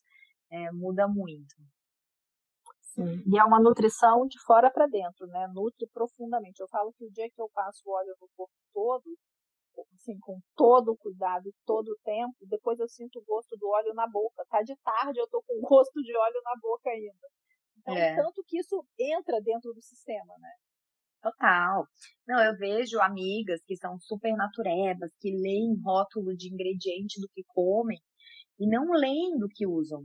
é, muda muito. Sim. E é uma nutrição de fora para dentro, né? Nutre profundamente. Eu falo que o dia que eu passo o óleo no corpo todo, assim, com todo o cuidado e todo o tempo, depois eu sinto o gosto do óleo na boca. Tá de tarde, eu tô com (laughs) gosto de óleo na boca ainda. Então, é. tanto que isso entra dentro do sistema, né? Total. Não, eu vejo amigas que são super naturebas, que leem rótulo de ingrediente do que comem e não leem do que usam.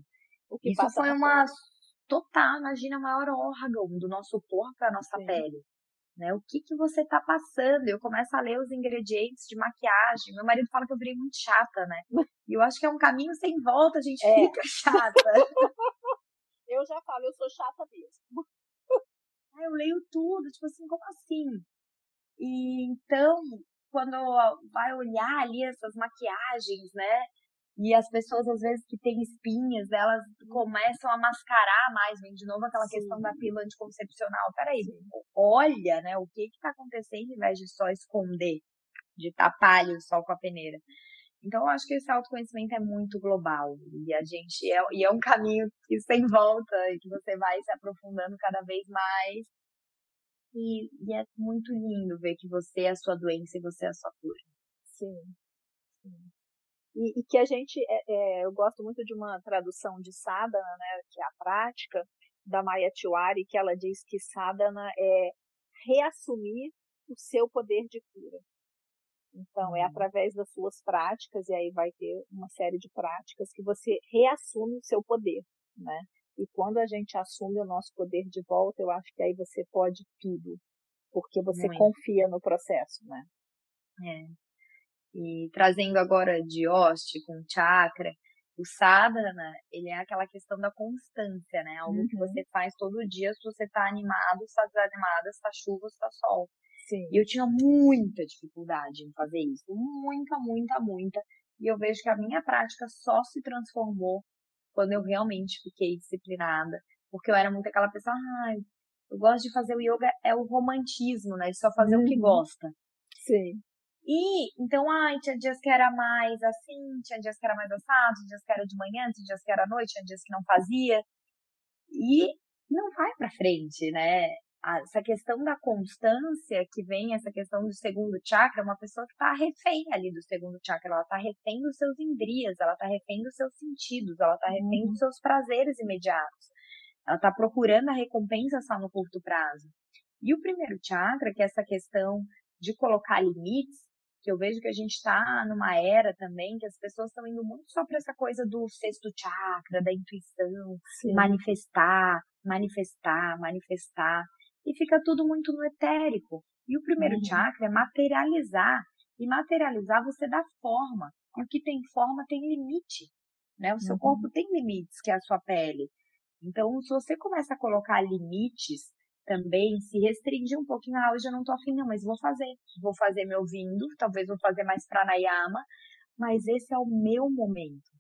Que isso foi uma total, imagina, o maior órgão do nosso corpo, a nossa Sim. pele né? O que que você tá passando? Eu começo a ler os ingredientes de maquiagem. Meu marido fala que eu virei muito chata, né? E eu acho que é um caminho sem volta, a gente é. fica chata. (laughs) eu já falo, eu sou chata mesmo. (laughs) eu leio tudo, tipo assim, como assim? E então, quando vai olhar ali essas maquiagens, né? E as pessoas, às vezes, que têm espinhas, elas começam a mascarar mais, vem de novo aquela Sim. questão da pílula anticoncepcional. Peraí, olha, né, o que que tá acontecendo em vez de só esconder, de tapar ali o sol com a peneira. Então, eu acho que esse autoconhecimento é muito global. E a gente é, e é um caminho que sem volta, e que você vai se aprofundando cada vez mais. E, e é muito lindo ver que você é a sua doença e você é a sua cura. Sim. Sim. E, e que a gente, é, é, eu gosto muito de uma tradução de sadhana, né, que é a prática, da Maya Tiwari, que ela diz que sadhana é reassumir o seu poder de cura. Então, é uhum. através das suas práticas, e aí vai ter uma série de práticas que você reassume o seu poder, né? E quando a gente assume o nosso poder de volta, eu acho que aí você pode tudo, porque você Muito. confia no processo, né? É. E trazendo agora de hoste com chakra, o sadhana, ele é aquela questão da constância, né? Algo uhum. que você faz todo dia, se você tá animado, está desanimado, está chuva, está sol. Sim. E eu tinha muita dificuldade em fazer isso, muita, muita, muita. E eu vejo que a minha prática só se transformou quando eu realmente fiquei disciplinada, porque eu era muito aquela pessoa, ai, eu gosto de fazer o yoga, é o romantismo, né? De só fazer uhum. o que uhum. gosta. Sim. E, então, ai, tinha dias que era mais assim, tinha dias que era mais assado, tinha dias que era de manhã, tinha dias que era à noite, tinha dias que não fazia. E não vai para frente, né? Essa questão da constância que vem, essa questão do segundo chakra, uma pessoa que tá refém ali do segundo chakra, ela tá refém dos seus indrias, ela tá refém dos seus sentidos, ela tá refém uhum. dos seus prazeres imediatos. Ela tá procurando a recompensa só no curto prazo. E o primeiro chakra, que é essa questão de colocar limites, que eu vejo que a gente está numa era também que as pessoas estão indo muito só para essa coisa do sexto chakra, da intuição, Sim. manifestar, manifestar, manifestar. E fica tudo muito no etérico. E o primeiro uhum. chakra é materializar. E materializar você dá forma. E o que tem forma tem limite. Né? O seu uhum. corpo tem limites, que é a sua pele. Então, se você começa a colocar limites também se restringir um pouquinho. Ah, hoje eu não tô afim, não, mas vou fazer. Vou fazer me ouvindo, talvez vou fazer mais pranayama, mas esse é o meu momento.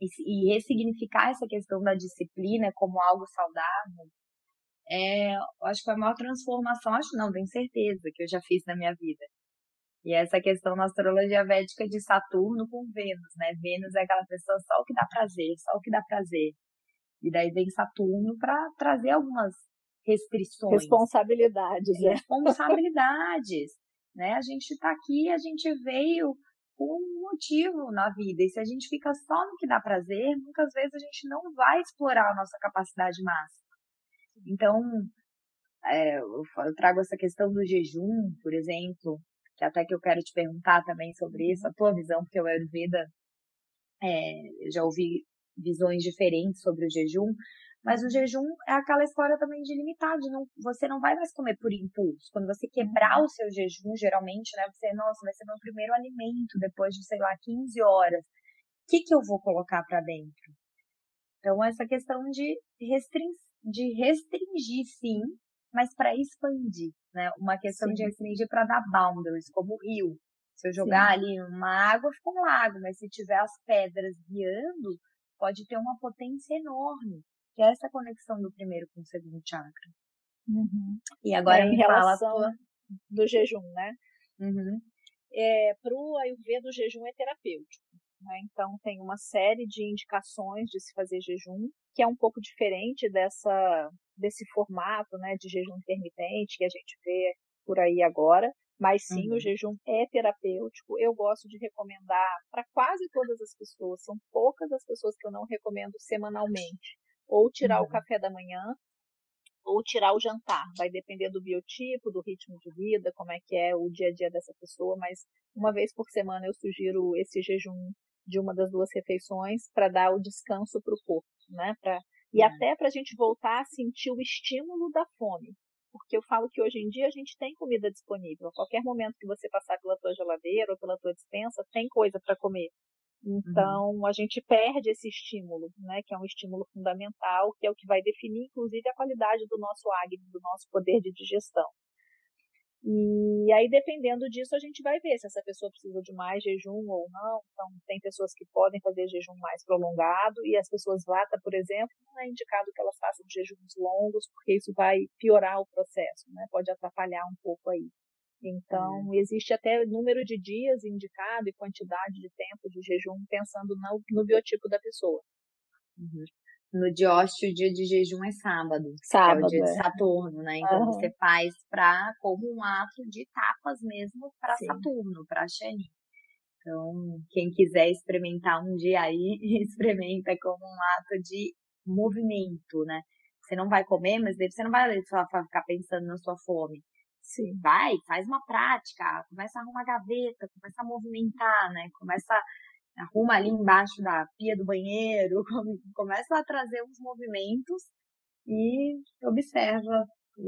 E, e ressignificar essa questão da disciplina como algo saudável, é, acho que foi a maior transformação, acho não, tenho certeza que eu já fiz na minha vida. E essa questão na astrologia védica de Saturno com Vênus, né? Vênus é aquela pessoa só o que dá prazer, só o que dá prazer. E daí vem Saturno para trazer algumas restrições. Responsabilidades, né? Responsabilidades, (laughs) né? A gente está aqui, a gente veio com um motivo na vida. E se a gente fica só no que dá prazer, muitas vezes a gente não vai explorar a nossa capacidade máxima. Então, é, eu, trago essa questão do jejum, por exemplo, que até que eu quero te perguntar também sobre isso, a tua visão, porque o Ayurveda, é, eu já ouvi visões diferentes sobre o jejum, mas o jejum é aquela história também de limitar, de não, você não vai mais comer por impulso. Quando você quebrar uhum. o seu jejum, geralmente, né, você, nossa, vai ser meu primeiro alimento depois de, sei lá, 15 horas. O que que eu vou colocar para dentro? Então, essa questão de, restring, de restringir, sim, mas para expandir, né? Uma questão sim. de restringir para dar boundaries, como o rio. Se eu jogar sim. ali uma água, fica um lago, mas se tiver as pedras guiando, pode ter uma potência enorme, que é essa conexão do primeiro com o segundo chakra. Uhum. E agora é, em relação tua... do jejum, né? Uhum. É, para o Ayurveda, o jejum é terapêutico. Né? Então, tem uma série de indicações de se fazer jejum, que é um pouco diferente dessa, desse formato né, de jejum intermitente que a gente vê por aí agora. Mas sim, uhum. o jejum é terapêutico. Eu gosto de recomendar para quase todas as pessoas. São poucas as pessoas que eu não recomendo semanalmente. Ou tirar uhum. o café da manhã, ou tirar o jantar. Vai depender do biotipo, do ritmo de vida, como é que é o dia a dia dessa pessoa. Mas uma vez por semana eu sugiro esse jejum de uma das duas refeições para dar o descanso para o corpo, né? Pra, e uhum. até para a gente voltar a sentir o estímulo da fome. Porque eu falo que hoje em dia a gente tem comida disponível. A qualquer momento que você passar pela tua geladeira ou pela tua dispensa, tem coisa para comer. Então, uhum. a gente perde esse estímulo, né, que é um estímulo fundamental, que é o que vai definir, inclusive, a qualidade do nosso Agni, do nosso poder de digestão. E aí, dependendo disso, a gente vai ver se essa pessoa precisa de mais jejum ou não. Então, tem pessoas que podem fazer jejum mais prolongado, e as pessoas vata, por exemplo, não é indicado que elas façam jejuns longos, porque isso vai piorar o processo, né? Pode atrapalhar um pouco aí. Então, existe até número de dias indicado e quantidade de tempo de jejum, pensando no, no biotipo da pessoa. Uhum no Diócio o dia de jejum é sábado. Sábado. é o dia é. de Saturno, né? Então uhum. você faz pra, como um ato de tapas mesmo para Saturno, para Shani. Então, quem quiser experimentar um dia aí, (laughs) experimenta como um ato de movimento, né? Você não vai comer, mas você não vai só ficar pensando na sua fome. Sim. Vai, faz uma prática, começa a arrumar gaveta, começa a movimentar, né? Começa arruma ali embaixo da pia do banheiro, (laughs) começa a trazer uns movimentos e observa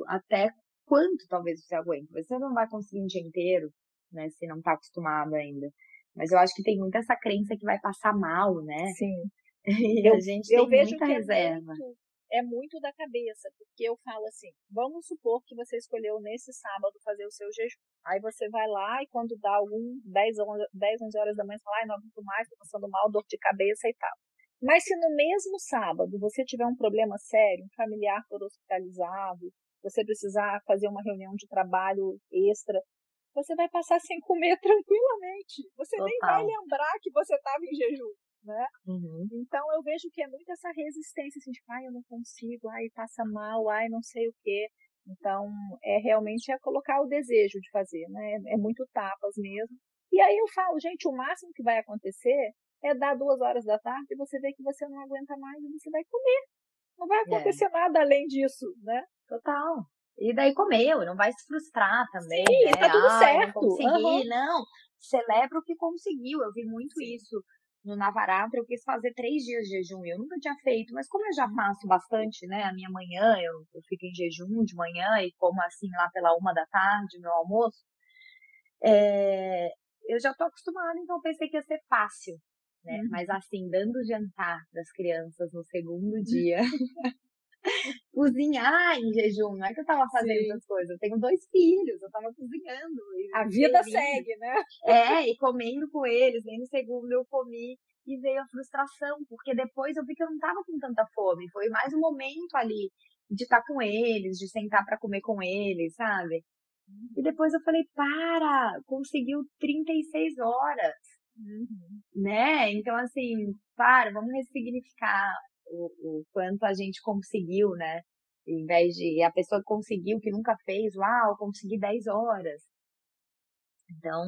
até quanto talvez você aguente. Você não vai conseguir um dia inteiro, né, se não está acostumado ainda. Mas eu acho que tem muita essa crença que vai passar mal, né? Sim. (laughs) E eu, a gente tem muita é reserva. É muito, é muito da cabeça, porque eu falo assim, vamos supor que você escolheu nesse sábado fazer o seu jejum. Aí você vai lá e quando dá algum 10, 11, 10, 11 horas da manhã, você fala, ai, não aguento mais, tô passando mal, dor de cabeça e tal. Mas se no mesmo sábado você tiver um problema sério, um familiar for hospitalizado, você precisar fazer uma reunião de trabalho extra, você vai passar sem comer (laughs) tranquilamente. Você Total. nem vai lembrar que você estava em jejum né? Uhum. Então eu vejo que é muito essa resistência, assim, tipo, ai, eu não consigo, ai, passa mal, ai, não sei o quê. Então, é realmente é colocar o desejo de fazer, né? É muito tapas mesmo. E aí eu falo, gente, o máximo que vai acontecer é dar duas horas da tarde e você vê que você não aguenta mais e você vai comer. Não vai é. acontecer é. nada além disso, né? Total. E daí comeu, não vai se frustrar também, Sim, né? Tá tudo certo. Não consegui, uhum. não. Celebra o que conseguiu. Eu vi muito Sim. isso no Navaratra, eu quis fazer três dias de jejum. Eu nunca tinha feito, mas como eu já faço bastante, né? A minha manhã, eu, eu fico em jejum de manhã e como assim lá pela uma da tarde, meu almoço. É, eu já tô acostumada, então pensei que ia ser fácil, né? Uhum. Mas assim, dando jantar das crianças no segundo dia, (laughs) (laughs) cozinhar em jejum. Não é que eu tava fazendo Sim. essas coisas. Eu tenho dois filhos, eu tava cozinhando. A vida segue, né? É, e comendo com eles. Nem no segundo eu comi e veio a frustração, porque depois eu vi que eu não tava com tanta fome. Foi mais um momento ali de estar com eles, de sentar para comer com eles, sabe? E depois eu falei, para, conseguiu 36 horas. Uhum. Né? Então, assim, para, vamos ressignificar o, o quanto a gente conseguiu, né? Em vez de a pessoa conseguiu que nunca fez, uau, consegui 10 horas. Então,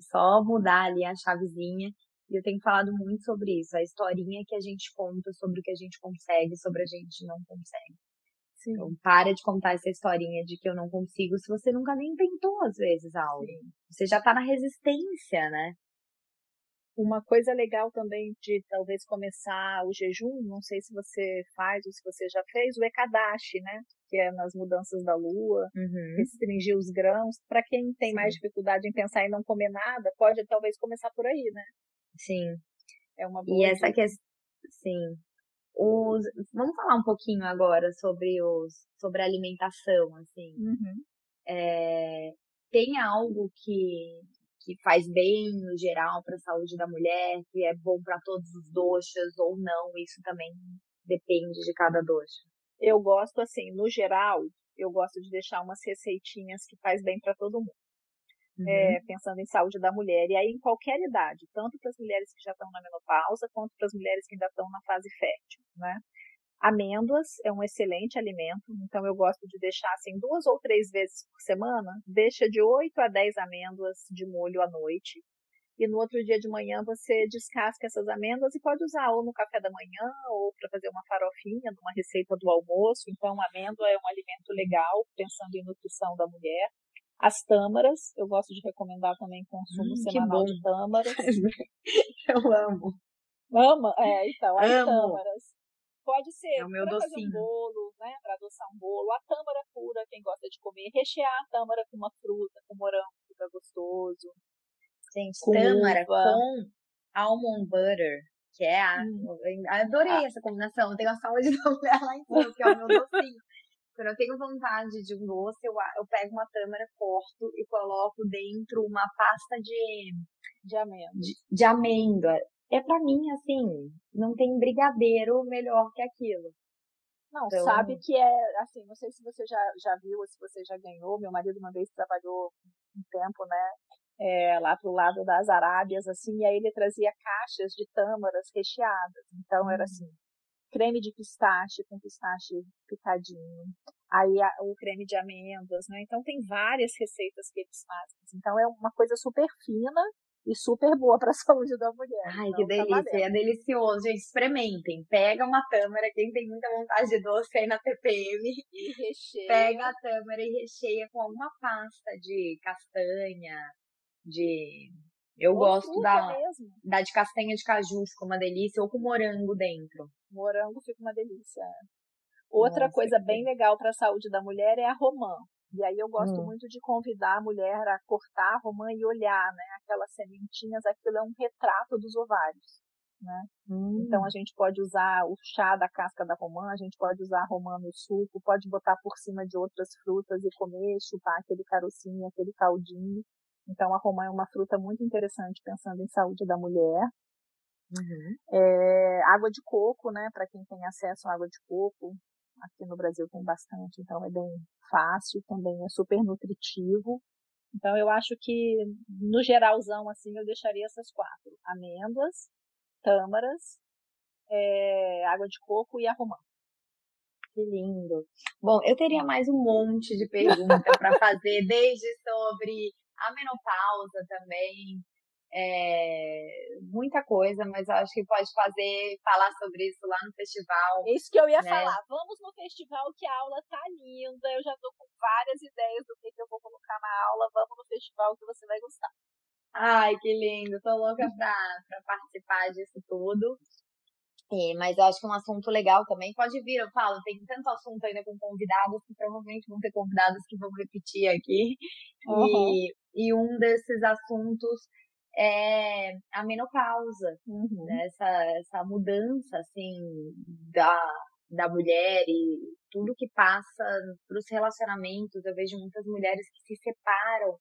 só mudar ali a chavezinha. E eu tenho falado muito sobre isso, a historinha que a gente conta sobre o que a gente consegue, sobre a gente não consegue. Sim. Então, para de contar essa historinha de que eu não consigo se você nunca nem tentou, às vezes, algo. Sim. Você já tá na resistência, né? Uma coisa legal também de talvez começar o jejum, não sei se você faz ou se você já fez, o Ekadashi, né? Que é nas mudanças da lua, uhum. restringir os grãos. Para quem tem Sim. mais dificuldade em pensar em não comer nada, pode talvez começar por aí, né? Sim. É uma boa. E essa questão. Sim. Os... Vamos falar um pouquinho agora sobre os sobre a alimentação, assim. Uhum. É... Tem algo que que faz bem no geral para a saúde da mulher, que é bom para todos os doxas ou não, isso também depende de cada doxa. Eu gosto assim, no geral, eu gosto de deixar umas receitinhas que faz bem para todo mundo. Uhum. É, pensando em saúde da mulher, e aí em qualquer idade, tanto para as mulheres que já estão na menopausa, quanto para as mulheres que ainda estão na fase fértil, né? Amêndoas é um excelente alimento, então eu gosto de deixar assim duas ou três vezes por semana, deixa de 8 a 10 amêndoas de molho à noite. E no outro dia de manhã você descasca essas amêndoas e pode usar ou no café da manhã ou para fazer uma farofinha, numa receita do almoço. Então, amêndoa é um alimento legal, pensando em nutrição da mulher. As tâmaras, eu gosto de recomendar também consumo hum, semanal de tâmaras. (laughs) eu amo. Ama? É, então, as amo. tâmaras. Pode ser é para fazer um bolo, né? Para adoçar um bolo. A tâmara pura, quem gosta de comer. Rechear a tâmara com uma fruta, com morango, fica gostoso. Gente, com tâmara uva. com almond butter, que é a. Hum. Adorei ah. essa combinação. Eu tenho a saúde da mulher lá em cima, que é o meu (laughs) docinho. Quando eu tenho vontade de um doce, eu, eu pego uma tâmara, corto e coloco dentro uma pasta de, de amêndoa. De, de amêndoa é para mim assim, não tem brigadeiro melhor que aquilo. Não, então... sabe que é, assim, não sei se você já, já viu ou se você já ganhou. Meu marido uma vez trabalhou um tempo, né, é, lá pro lado das Arábias, assim, e aí ele trazia caixas de tâmaras recheadas. Então era assim, creme de pistache com pistache picadinho, aí a, o creme de amêndoas, né? Então tem várias receitas que eles fazem. Então é uma coisa super fina e super boa para a (laughs) saúde da mulher. Ai, então, que tá delícia, é delicioso. Gente, experimentem. Pega uma tâmara, quem tem muita vontade de doce aí na TPM. E recheia. Pega a tâmara e recheia com alguma pasta de castanha, de... Eu ou gosto da, mesmo. da de castanha de caju, fica uma delícia, ou com morango dentro. Morango fica uma delícia. Outra Nossa, coisa bem legal para a saúde da mulher é a romã. E aí eu gosto hum. muito de convidar a mulher a cortar a romã e olhar, né? Aquelas sementinhas, aquilo é um retrato dos ovários. Né? Hum. Então a gente pode usar o chá da casca da romã, a gente pode usar a romã no suco, pode botar por cima de outras frutas e comer, chupar aquele carocinho, aquele caldinho. Então a romã é uma fruta muito interessante pensando em saúde da mulher. Uhum. É, água de coco, né? Para quem tem acesso à água de coco, Aqui no Brasil tem bastante, então é bem fácil, também é super nutritivo. Então eu acho que no geralzão assim eu deixaria essas quatro: amêndoas, tâmaras, é, água de coco e a romã. Que lindo. Bom, eu teria mais um monte de perguntas para fazer, (laughs) desde sobre a menopausa também, é, muita coisa, mas eu acho que pode fazer, falar sobre isso lá no festival. Isso que eu ia né? falar. Vamos no festival que a aula tá linda. Eu já tô com várias ideias do que, que eu vou colocar na aula. Vamos no festival que você vai gostar. Ai, que lindo. Tô louca pra, pra participar disso tudo. É, mas eu acho que é um assunto legal também. Pode vir, eu falo, tem tanto assunto ainda com convidados que provavelmente vão ter convidados que vão repetir aqui. Uhum. E, e um desses assuntos é a menopausa, uhum. né? essa, essa mudança assim da, da mulher e tudo que passa para os relacionamentos. Eu vejo muitas mulheres que se separam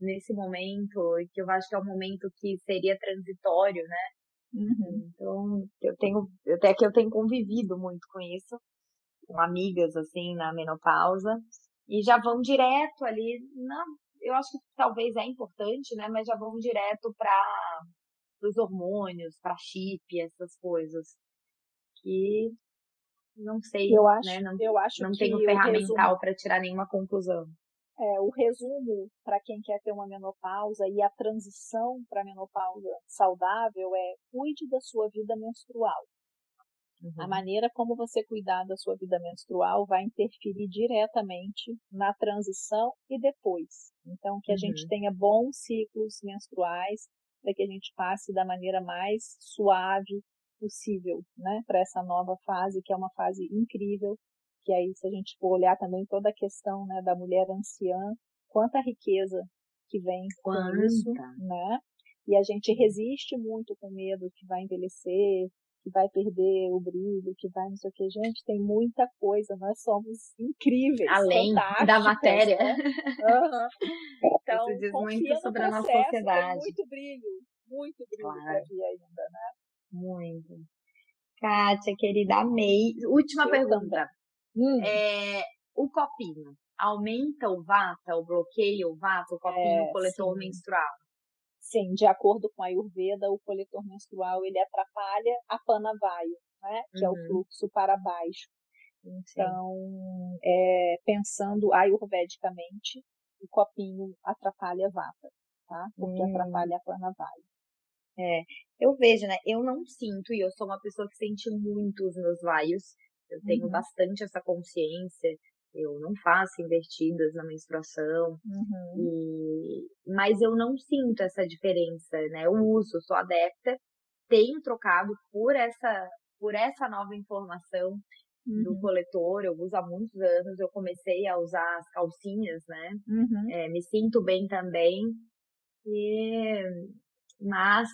nesse momento, e que eu acho que é um momento que seria transitório, né? Uhum. Então, eu tenho, até que eu tenho convivido muito com isso, com amigas assim na menopausa, e já vão direto ali na eu acho que talvez é importante, né? Mas já vão direto para os hormônios, para chip, essas coisas. que não sei, eu acho, né? Não, eu acho não que tenho ferramental para tirar nenhuma conclusão. É, o resumo para quem quer ter uma menopausa e a transição para a menopausa saudável é cuide da sua vida menstrual. Uhum. A maneira como você cuidar da sua vida menstrual vai interferir diretamente na transição e depois. Então, que a uhum. gente tenha bons ciclos menstruais, para que a gente passe da maneira mais suave possível, né, para essa nova fase, que é uma fase incrível, que aí se a gente for olhar também toda a questão, né, da mulher anciã, quanta riqueza que vem quanta. com isso, né? E a gente resiste muito com medo que vai envelhecer, que vai perder o brilho, que vai não sei o que. Gente, tem muita coisa, nós somos incríveis. Além da matéria. Né? Uhum. (laughs) Então, Isso diz muito sobre a nossa sociedade. Tem muito brilho, muito brilho claro. aqui ainda, né? Muito. Kátia, querida, amei. Última Eu pergunta. Hum. É, o copinho aumenta o vata, o bloqueio o vata, o copinho é, coletor sim. menstrual? Sim, de acordo com a Ayurveda, o coletor menstrual ele atrapalha a panavaio, né? Que uhum. é o uhum. fluxo para baixo. Então, é, pensando ayurvedicamente, o copinho atrapalha a vata, tá? Porque hum. atrapalha a panavaio. É, eu vejo, né? Eu não sinto, e eu sou uma pessoa que sente muito os meus vaios. Eu tenho uhum. bastante essa consciência. Eu não faço invertidas na menstruação. Uhum. E... Mas eu não sinto essa diferença, né? Eu uso, sou adepta. Tenho trocado por essa, por essa nova informação uhum. do coletor. Eu uso há muitos anos. Eu comecei a usar as calcinhas, né? Uhum. É, me sinto bem também. E mas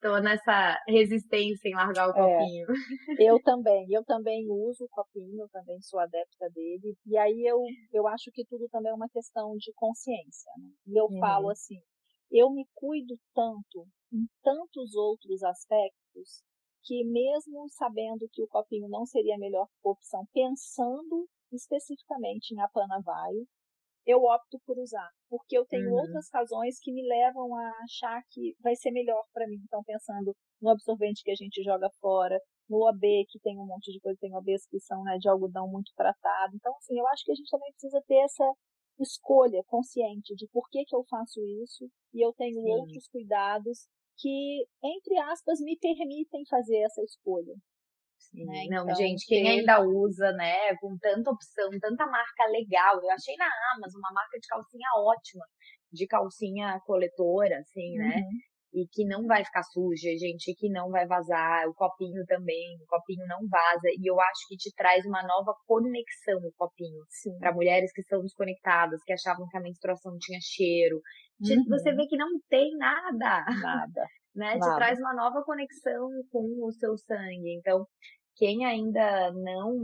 tô nessa resistência em largar o é. copinho. É, (laughs) eu também, eu também uso o copinho, eu também sou adepta dele. E aí eu, eu acho que tudo também é uma questão de consciência. Né? E eu uhum. falo assim, eu me cuido tanto em tantos outros aspectos que mesmo sabendo que o copinho não seria a melhor opção, pensando especificamente em Apanavaio, eu opto por usar, porque eu tenho uhum. outras razões que me levam a achar que vai ser melhor para mim. Então, pensando no absorvente que a gente joga fora, no AB, que tem um monte de coisa, tem OBs que são né, de algodão muito tratado. Então, assim, eu acho que a gente também precisa ter essa escolha consciente de por que, que eu faço isso e eu tenho Sim. outros cuidados que, entre aspas, me permitem fazer essa escolha. Né? Não, então, gente, quem ter... ainda usa, né, com tanta opção, tanta marca legal. Eu achei na Amazon uma marca de calcinha ótima, de calcinha coletora, assim, né? uhum. né? E que não vai ficar suja, gente, que não vai vazar. O copinho também, o copinho não vaza. E eu acho que te traz uma nova conexão o copinho. Para mulheres que são desconectadas, que achavam que a menstruação tinha cheiro. Uhum. Você vê que não tem nada. Nada. (laughs) né? Nada. Te traz uma nova conexão com o seu sangue. Então, quem ainda não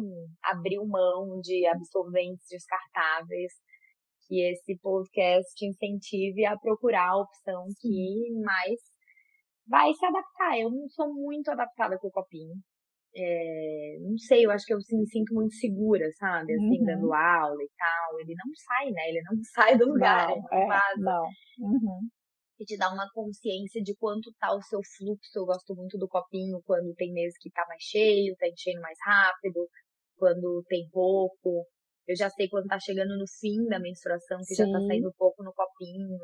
abriu mão de absorventes descartáveis, que esse podcast incentive a procurar a opção que mais vai se adaptar. Eu não sou muito adaptada com o copinho. É, não sei, eu acho que eu me sinto muito segura, sabe? Assim, uhum. dando aula e tal. Ele não sai, né? Ele não (laughs) sai do lugar, não, é, Não. Uhum e te dá uma consciência de quanto tá o seu fluxo. Eu gosto muito do copinho quando tem meses que tá mais cheio, tá enchendo mais rápido, quando tem pouco. Eu já sei quando tá chegando no fim da menstruação, que Sim. já tá saindo pouco no copinho.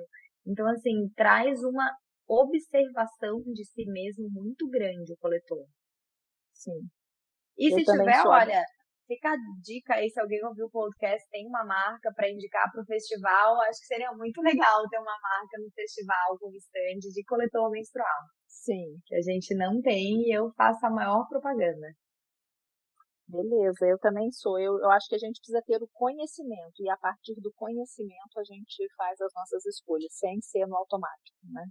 Então, assim, traz uma observação de si mesmo muito grande o coletor. Sim. E eu se tiver, olha, Fica a dica aí, se alguém ouviu o podcast, tem uma marca para indicar para o festival. Acho que seria muito legal ter uma marca no festival com stand de coletor menstrual. Sim. Que a gente não tem e eu faço a maior propaganda. Beleza, eu também sou. Eu, eu acho que a gente precisa ter o conhecimento e a partir do conhecimento a gente faz as nossas escolhas, sem ser no automático, né?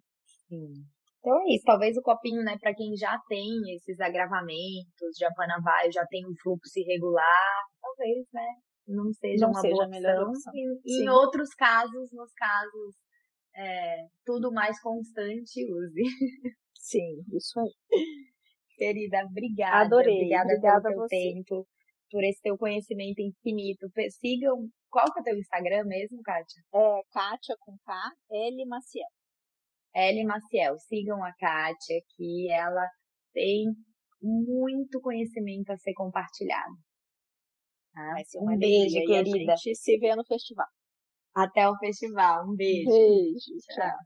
Sim. Então é isso, talvez o copinho, né, para quem já tem esses agravamentos de apanavaio, já tem um fluxo irregular, talvez, né, não seja não uma seja boa a melhor opção. E, em outros casos, nos casos é, tudo mais constante, use. (laughs) Sim, isso aí. Querida, obrigada. Adorei. Obrigada, obrigada pelo teu tempo, por esse teu conhecimento infinito. Sigam, qual que é o teu Instagram mesmo, Kátia? É Kátia com K, L Maciel. Ellie Maciel. Sigam a Kátia, que ela tem muito conhecimento a ser compartilhado. Tá? Um beijo, querida. a gente se vê no festival. Até o festival. Um beijo. Beijo. Tchau.